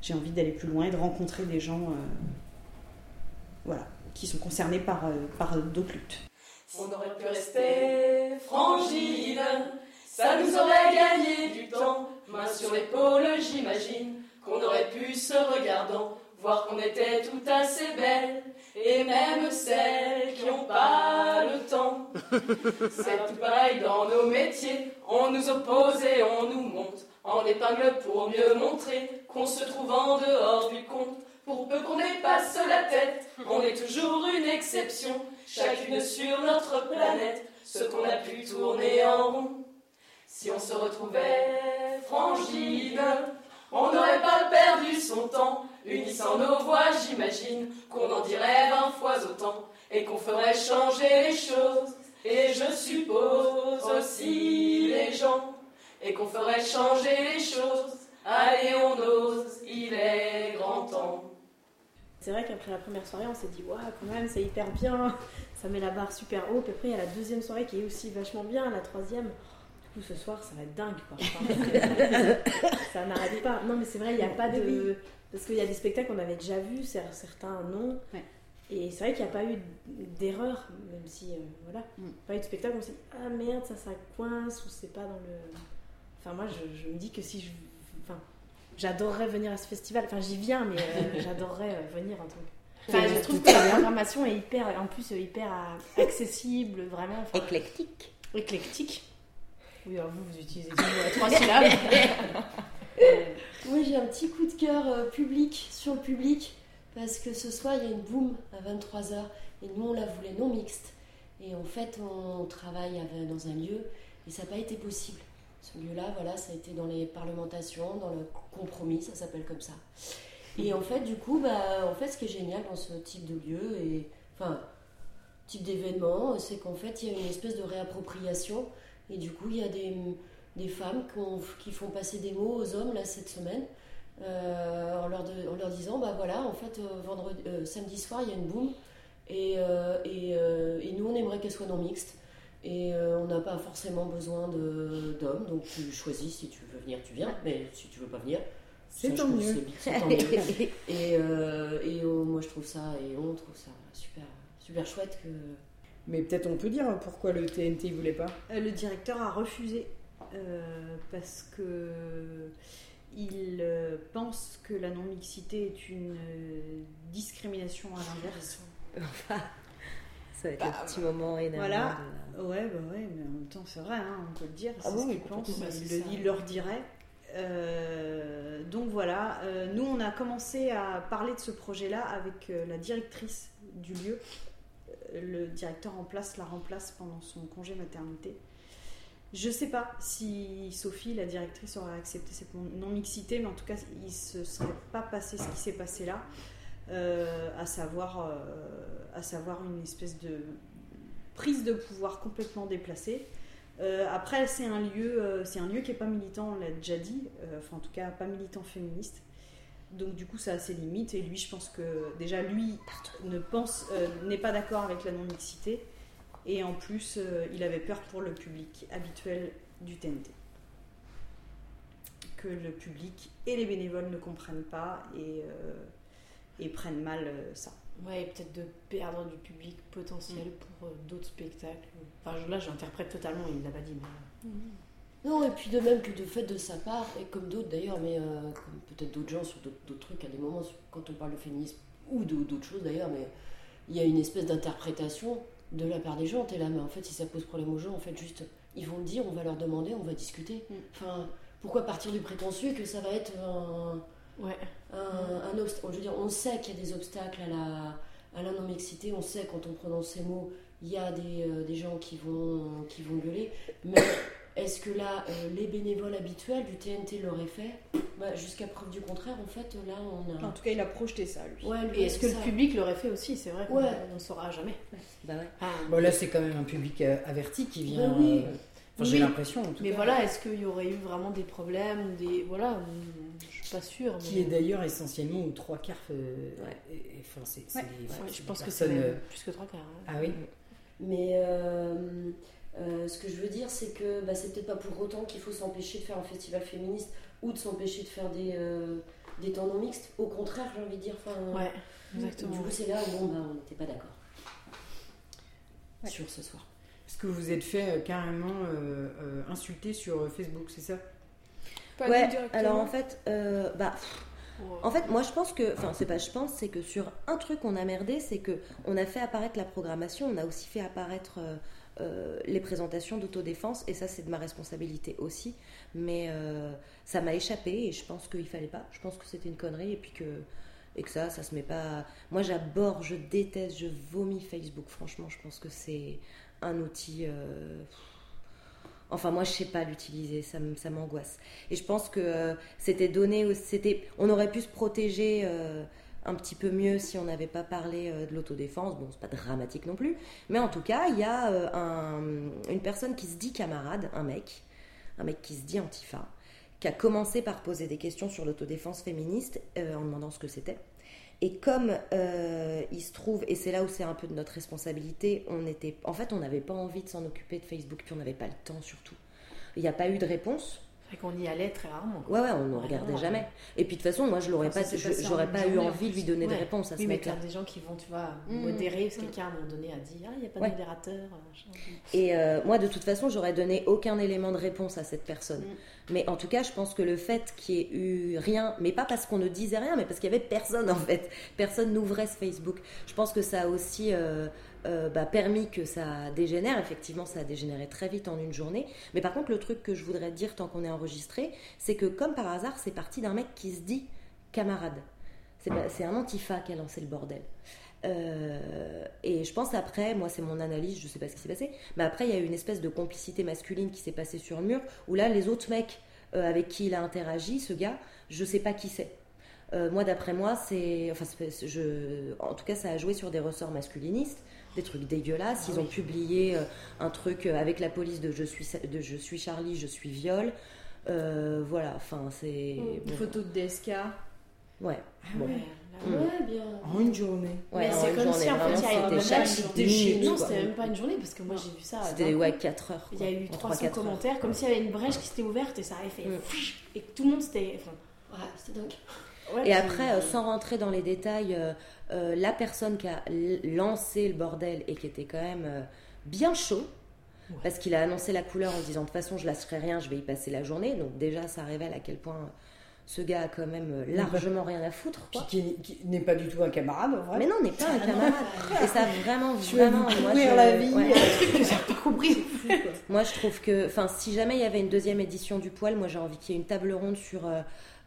j'ai envie d'aller plus loin et de rencontrer des gens, voilà, qui sont concernés par, par d'autres luttes. On aurait pu rester ça nous aurait gagné du temps. Main sur l'épaule, j'imagine qu'on aurait pu se regardant, voir qu'on était tout assez belles, et même celles qui n'ont pas le temps. C'est tout pareil dans nos métiers, on nous oppose et on nous monte en épingle pour mieux montrer qu'on se trouve en dehors du compte. Pour peu qu'on dépasse la tête, on est toujours une exception, chacune sur notre planète, ce qu'on a pu tourner en rond. Si on se retrouvait frangine, on n'aurait pas perdu son temps, unissant nos voix, j'imagine qu'on en dirait vingt fois autant, et qu'on ferait changer les choses, et je suppose aussi les gens, et qu'on ferait changer les choses. Allez, on ose, il est grand temps. C'est vrai qu'après la première soirée, on s'est dit, waouh, quand même, c'est hyper bien, ça met la barre super haut. Puis après, il y a la deuxième soirée qui est aussi vachement bien, la troisième. Coup, ce soir, ça va être dingue, quoi. Enfin, ça n'arrête pas. Non, mais c'est vrai, il n'y a pas de. Parce qu'il y a des spectacles qu'on avait déjà vus, cer- certains non. Et c'est vrai qu'il n'y a pas eu d'erreur, même si, euh, voilà, pas eu de spectacle où on s'est dit, ah merde, ça, ça coince, ou c'est pas dans le. Enfin, moi, je, je me dis que si je. Enfin, j'adorerais venir à ce festival. Enfin, j'y viens, mais euh, j'adorerais euh, venir en tant que. Enfin, je trouve que la programmation est hyper, en plus, euh, hyper accessible, vraiment. enfin, Éclectique. Éclectique. Oui, alors vous, vous utilisez deux mots à trois syllabes. Moi j'ai un petit coup de cœur euh, public sur le public parce que ce soir il y a une boom à 23h et nous on la voulait non mixte et en fait on travaille dans un lieu et ça n'a pas été possible. Ce lieu-là, voilà, ça a été dans les parlementations, dans le compromis, ça s'appelle comme ça. Et en fait, du coup, bah, en fait, ce qui est génial dans ce type de lieu, et enfin, type d'événement, c'est qu'en fait, il y a une espèce de réappropriation. Et du coup, il y a des, des femmes qui font passer des mots aux hommes, là, cette semaine, euh, en, leur de- en leur disant, bah voilà, en fait, euh, vendredi, euh, samedi soir, il y a une boom, et, et, et nous, on aimerait qu'elle soit non mixte. Et on n'a pas forcément besoin d'hommes, donc tu choisis si tu veux venir, tu viens, mais si tu veux pas venir, C'est tant mieux. c'est tant mieux. et et euh, moi je trouve ça, et on trouve ça super, super chouette que. Mais peut-être on peut dire pourquoi le TNT ne voulait pas. Euh, le directeur a refusé euh, parce que il euh, pense que la non-mixité est une discrimination à l'inverse. Ça va être le petit moment énervant. Voilà. Ouais, bah ouais, mais en même temps, c'est vrai, hein, on peut le dire. Ah c'est oui, ce oui, qu'il pense. complètement, Il, le- il leur dirait. Euh, donc voilà, euh, nous on a commencé à parler de ce projet-là avec euh, la directrice du lieu. Le directeur en place la remplace pendant son congé maternité. Je sais pas si Sophie, la directrice, aurait accepté cette non-mixité, mais en tout cas, il se serait pas passé ce qui s'est passé là, euh, à, savoir, euh, à savoir une espèce de prise de pouvoir complètement déplacée. Euh, après, c'est un lieu, c'est un lieu qui est pas militant, on l'a déjà dit, enfin en tout cas pas militant féministe. Donc du coup, ça a ses limites. Et lui, je pense que déjà lui ne pense, euh, n'est pas d'accord avec la non-mixité. Et en plus, euh, il avait peur pour le public habituel du TNT. Que le public et les bénévoles ne comprennent pas et, euh, et prennent mal euh, ça. Ouais, et peut-être de perdre du public potentiel pour euh, d'autres spectacles. Enfin, là, j'interprète totalement, il ne l'a pas dit. Mais... Non, et puis de même que de fait de sa part, et comme d'autres d'ailleurs, mais euh, comme peut-être d'autres gens sur d'autres trucs à des moments, quand on parle de féminisme ou d'autres choses d'ailleurs, mais il y a une espèce d'interprétation de la part des gens. T'es là, mais en fait, si ça pose problème aux gens, en fait, juste, ils vont le dire, on va leur demander, on va discuter. Enfin, pourquoi partir du préconçu que ça va être un. Ouais. un, un obst- Je veux dire, on sait qu'il y a des obstacles à la, à la non-mixité, on sait quand on prononce ces mots, il y a des, euh, des gens qui vont, qui vont gueuler, mais que là, euh, les bénévoles habituels du TNT l'auraient fait Bah, Jusqu'à preuve du contraire, en fait, là, on a. En tout cas, il a projeté ça, lui. Ouais, lui, Et est-ce que le public l'aurait fait aussi C'est vrai qu'on Ouais. ne saura jamais. Bah ouais. Bon, là, c'est quand même un public euh, averti qui vient. Bah oui. euh, enfin, J'ai Oui. l'impression, en tout Mais cas. voilà, est-ce qu'il y aurait eu vraiment des problèmes des... Voilà, je suis pas sûre. Qui mais- est d'ailleurs essentiellement aux trois quarts. euh, enfin, c'est, Ouais. Ouais, je pense que c'est plus que trois quarts. hein. Ah oui. Mais euh, euh, ce que je veux dire, c'est que bah, c'est peut-être pas pour autant qu'il faut s'empêcher de faire un festival féministe ou de s'empêcher de faire des, euh, des temps non mixtes. Au contraire, j'ai envie de dire. Ouais, exactement. Du coup, c'est là où bon, bah, on n'était pas d'accord sur ce soir. Parce que vous vous êtes fait euh, carrément euh, euh, insulter sur euh, Facebook, c'est ça? Ouais, alors en fait, euh, bah, en fait, moi je pense que, enfin, c'est pas je pense, c'est que sur un truc on a merdé, c'est que on a fait apparaître la programmation, on a aussi fait apparaître euh, euh, les présentations d'autodéfense, et ça c'est de ma responsabilité aussi, mais euh, ça m'a échappé et je pense qu'il fallait pas, je pense que c'était une connerie et puis que et que ça, ça se met pas. Moi, j'aborde, je déteste, je vomis Facebook. Franchement, je pense que c'est un outil. euh, Enfin, moi, je sais pas l'utiliser, ça, ça m'angoisse. Et je pense que c'était donné, c'était, on aurait pu se protéger un petit peu mieux si on n'avait pas parlé euh, de l'autodéfense. Bon, c'est pas dramatique non plus, mais en tout cas, il y a euh, un- une personne qui se dit camarade, un mec, un mec qui se dit antifa, qui a commencé par poser des questions sur l'autodéfense féministe euh, en demandant ce que c'était. Et comme il se trouve, et c'est là où c'est un peu de notre responsabilité, on était, en fait, on n'avait pas envie de s'en occuper de Facebook, puis on n'avait pas le temps surtout. Il n'y a pas eu de réponse. Qu'on y allait très rarement. Ouais, ouais, on ne regardait jamais. Et puis de toute façon, moi, je l'aurais Enfin, pas, j'aurais pas eu envie de lui donner de Ouais. réponse à ce Oui, mais mec-là. des gens qui vont, tu vois, Mm. modérer, parce que quelqu'un à un moment donné a dit Ah, il n'y a pas de Ouais. modérateur. machin. Et euh, moi, de toute façon, j'aurais donné aucun élément de réponse à cette personne. Mm. Mais en tout cas, je pense que le fait qu'il y ait eu rien, mais pas parce qu'on ne disait rien, mais parce qu'il y avait personne en fait, personne n'ouvrait ce Facebook. Je pense que ça a aussi euh, euh, bah, permis que ça dégénère. Effectivement, ça a dégénéré très vite en une journée. Mais par contre, le truc que je voudrais dire tant qu'on est enregistré, c'est que comme par hasard, c'est parti d'un mec qui se dit camarade. C'est un antifa qui a lancé le bordel. Euh, et je pense après, moi c'est mon analyse, je sais pas ce qui s'est passé, mais après il y a eu une espèce de complicité masculine qui s'est passée sur le mur, où là les autres mecs euh, avec qui il a interagi, ce gars, je sais pas qui c'est. Moi d'après moi, c'est, enfin, je, en tout cas ça a joué sur des ressorts masculinistes, des trucs dégueulasses. Ils ont publié euh, un truc euh, avec la police de je suis, de je suis Charlie, je suis viol. Euh, voilà, enfin c'est. bon. Photo de DSK. Ouais. Ah bon. ouais, Mm. ouais, bien. En une journée. Ouais, mais c'est comme journée, si en fait il y avait chaque minute, Non, c'était même pas une journée parce que moi j'ai vu ça. C'était ouais, coup. 4 heures. Il y a eu quoi. 300 3-4 heures. commentaires, comme s'il y avait une brèche qui s'était ouverte et ça avait fait. Et que tout le monde s'était. Enfin, Ouais, c'était dingue. Ouais, Et après, euh, sans rentrer dans les détails, euh, euh, la personne qui a lancé le bordel et qui était quand même bien chaud, parce qu'il a annoncé la couleur en disant de toute façon je lâcherai rien, je vais y passer la journée. Donc déjà, ça révèle à quel point ce gars a quand même largement rien à foutre. quoi. Qui, qui n'est pas du tout un camarade, en vrai. Mais non, n'est pas un camarade. Et ça vraiment, vas vraiment, moi, je- la vie, ouais. j'ai pas compris. Moi, je trouve que, enfin, si jamais il y avait une deuxième édition du poil, moi, j'ai envie qu'il y ait une table ronde sur euh,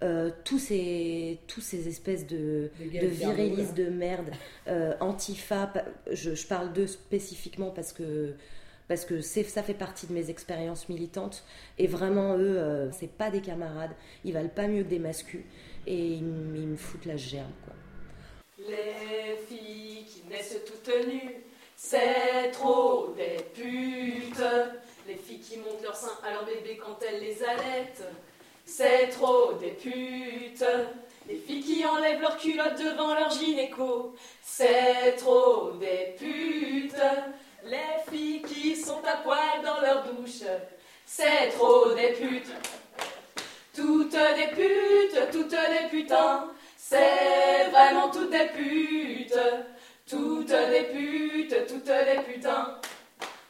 euh, tous ces, tous ces espèces de, de de merde, euh, antifa. Je, je parle d'eux spécifiquement parce que parce que ça fait partie de mes expériences militantes et vraiment eux, euh, c'est pas des camarades, ils valent pas mieux que des mascus et ils, me foutent la gerbe quoi. Les filles qui naissent toutes nues, c'est trop des putes. Les filles qui montent leur sein à leur bébé quand elles les allaitent, c'est trop des putes. Les filles qui enlèvent leurs culottes devant leur gynéco, c'est trop des putes. Les filles qui sont à poil dans leur douche, c'est trop des putes. Toutes des putes, toutes des putains, c'est vraiment toutes des putes. Toutes des putes, toutes des putains,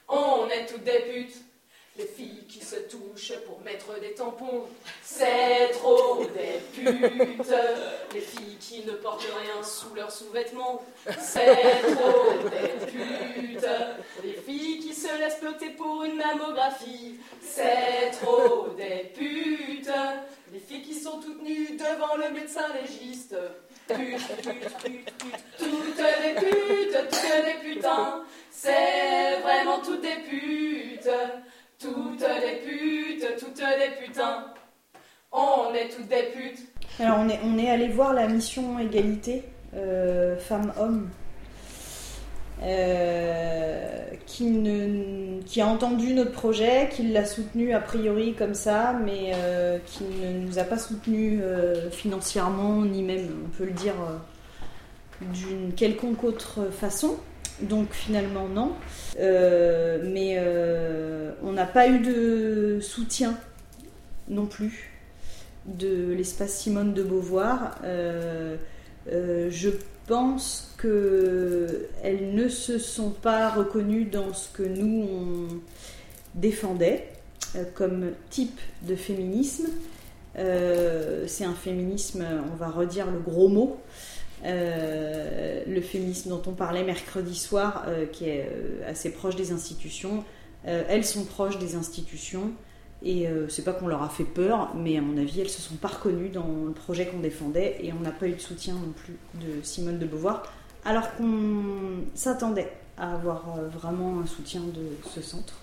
on est toutes des putes. Les filles qui se touchent pour mettre des tampons, c'est trop des putes. Les filles qui ne portent rien sous leurs sous-vêtements, c'est trop des putes. Les filles qui se laissent ploter pour une mammographie, c'est trop des putes. Les filles qui sont toutes nues devant le médecin légiste. Toutes des putes, toutes des putains, c'est vraiment toutes des putes. Toutes des putes, toutes des putains, on est toutes des putes. Alors on est, on est allé voir la mission égalité euh, femmes-hommes euh, qui, qui a entendu notre projet, qui l'a soutenu a priori comme ça, mais euh, qui ne nous a pas soutenu financièrement, ni même, on peut le dire, d'une quelconque autre façon. Donc finalement non. Euh, mais euh, on n'a pas eu de soutien non plus de l'espace Simone de Beauvoir. Euh, je pense qu'elles ne se sont pas reconnues dans ce que nous on défendait comme type de féminisme. C'est un féminisme, on va redire le gros mot, euh, le féminisme dont on parlait mercredi soir, euh, qui est euh, assez proche des institutions. Elles sont proches des institutions Et c'est pas qu'on leur a fait peur, mais à mon avis, elles se sont pas reconnues dans le projet qu'on défendait et on n'a pas eu de soutien non plus de Simone de Beauvoir, alors qu'on s'attendait à avoir vraiment un soutien de ce centre.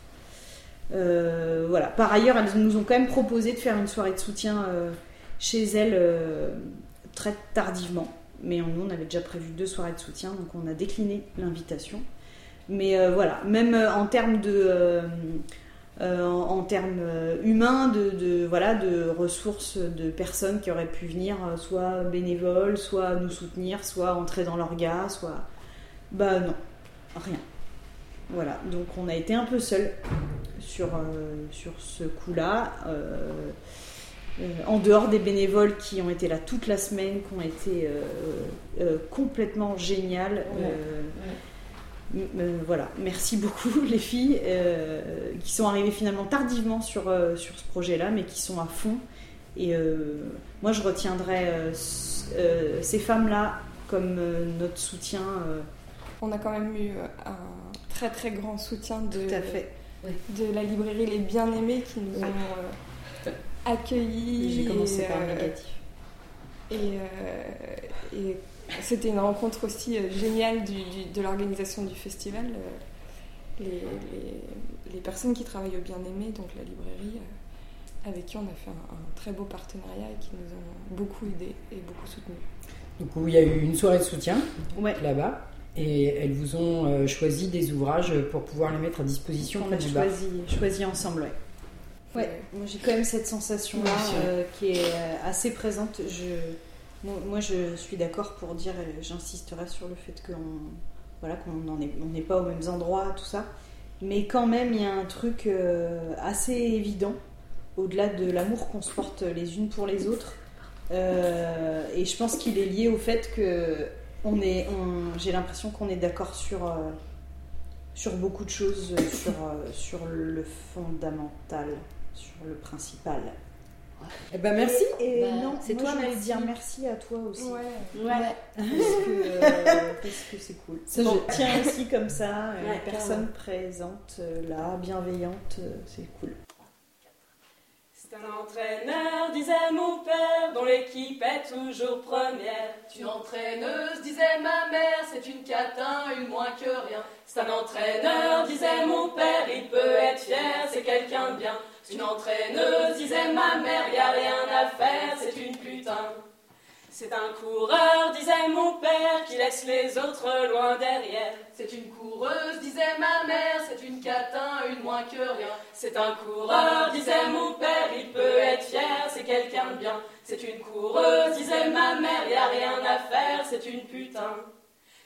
Voilà. Par ailleurs, elles nous ont quand même proposé de faire une soirée de soutien chez elles très tardivement. Mais nous, on avait déjà prévu deux soirées de soutien, donc on a décliné l'invitation. Mais euh, voilà, même euh, en termes de, euh, en, termes humains, de, voilà, de ressources de personnes qui auraient pu venir, soit bénévoles, soit nous soutenir, soit entrer dans l'orga, soit. Bah non, rien. Voilà, donc on a été un peu seuls sur, sur ce coup-là. Euh, en dehors des bénévoles qui ont été là toute la semaine, qui ont été euh, euh, complètement géniales. voilà, merci beaucoup les filles qui sont arrivées finalement tardivement sur, sur ce projet-là, mais qui sont à fond. Et moi, je retiendrai ces femmes-là comme notre soutien. On a quand même eu un très très grand soutien de, Tout à fait. de la librairie Les Bien-Aimés qui nous ont accueillis. J'ai commencé et, par le euh, négatif. Et, euh, et c'était une rencontre aussi euh, géniale du- du- de l'organisation du festival. Les, les- les personnes qui travaillent au Bien-Aimé, donc la librairie, euh, avec qui on a fait un, un très beau partenariat et qui nous ont beaucoup aidés et beaucoup soutenus. Du coup, il y a eu une soirée de soutien Ouais. là-bas. Et elles vous ont euh, choisi des ouvrages pour pouvoir les mettre à disposition On près a choisi, choisi ensemble, ouais. Ouais, moi j'ai quand même cette sensation-là euh, qui est euh, assez présente. Je, moi, moi, je suis d'accord pour dire, euh, j'insisterai sur le fait qu'on voilà, qu'on n'est pas aux mêmes endroits, tout ça. Mais quand même, il y a un truc euh, assez évident, au-delà de l'amour qu'on se porte les unes pour les autres. Euh, et je pense qu'il est lié au fait que on est, on- j'ai l'impression qu'on est d'accord sur, euh, sur beaucoup de choses, sur, sur le fondamental, sur le principal. Eh ben merci. Et, Bah, non, c'est toi, je voulais merci. dire merci à toi aussi. Ouais. Ouais. Parce que euh, parce que c'est cool. Ça, Bon, je- tiens aussi comme ça, euh, Ouais, une personne présente euh, là, bienveillante, c'est cool. C'est un entraîneur, disait mon père, dont l'équipe est toujours première. C'est une entraîneuse, disait ma mère, c'est une catin, une moins que rien. C'est un entraîneur, disait mon père, il peut être fier, c'est quelqu'un de bien. C'est une entraîneuse, disait ma mère, y a rien à faire, c'est une putain. C'est un coureur, disait mon père, qui laisse les autres loin derrière. C'est une coureuse, disait ma mère, c'est une catin, une moins que rien. C'est un coureur, disait mon père, il peut être fier, c'est quelqu'un de bien. C'est une coureuse, disait ma mère, y a rien à faire, c'est une putain.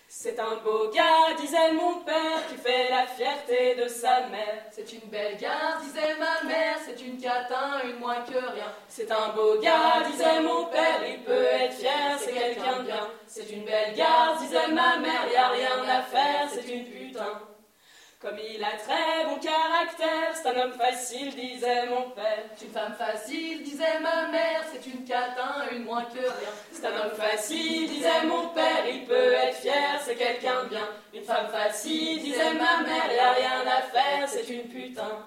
C'est un beau gars, disait mon père, qui fait la fierté de sa mère. C'est une belle gare, disait ma mère, c'est une catin, une moins que rien. C'est un beau gars, disait mon père, il peut être fier, c'est quelqu'un de bien. C'est une belle gare, disait ma mère, y a rien à faire, c'est une putain. Comme il a très bon caractère, c'est un homme facile, disait mon père. C'est une femme facile, disait ma mère, c'est une catin, une moins que rien. C'est un homme facile, disait mon père, il peut être fier, c'est quelqu'un de bien. Une femme facile, disait ma mère, y a rien à faire, c'est une putain.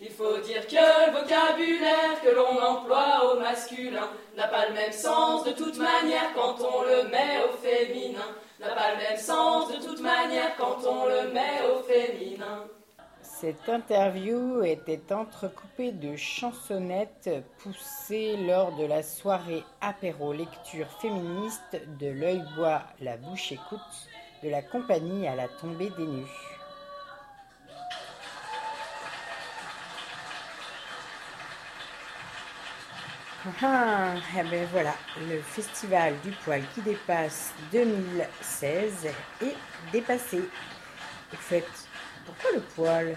Il faut dire que le vocabulaire que l'on emploie au masculin n'a pas le même sens de toute manière quand on le met au féminin. Cette interview était entrecoupée de chansonnettes poussées lors de la soirée apéro lecture féministe de l'œil bois la bouche écoute de la compagnie à la tombée des nues. Ah, eh ben voilà, le festival du poil qui dépasse 2016 est dépassé. Au fait, pourquoi le poil?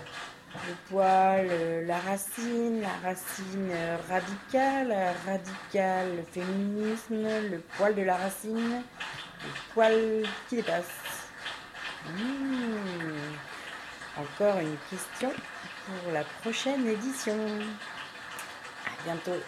Le poil, euh, la racine, la racine euh, radicale, radical féminisme, le poil de la racine, le poil qui dépasse. Hmm, Encore une question pour la prochaine édition. À bientôt.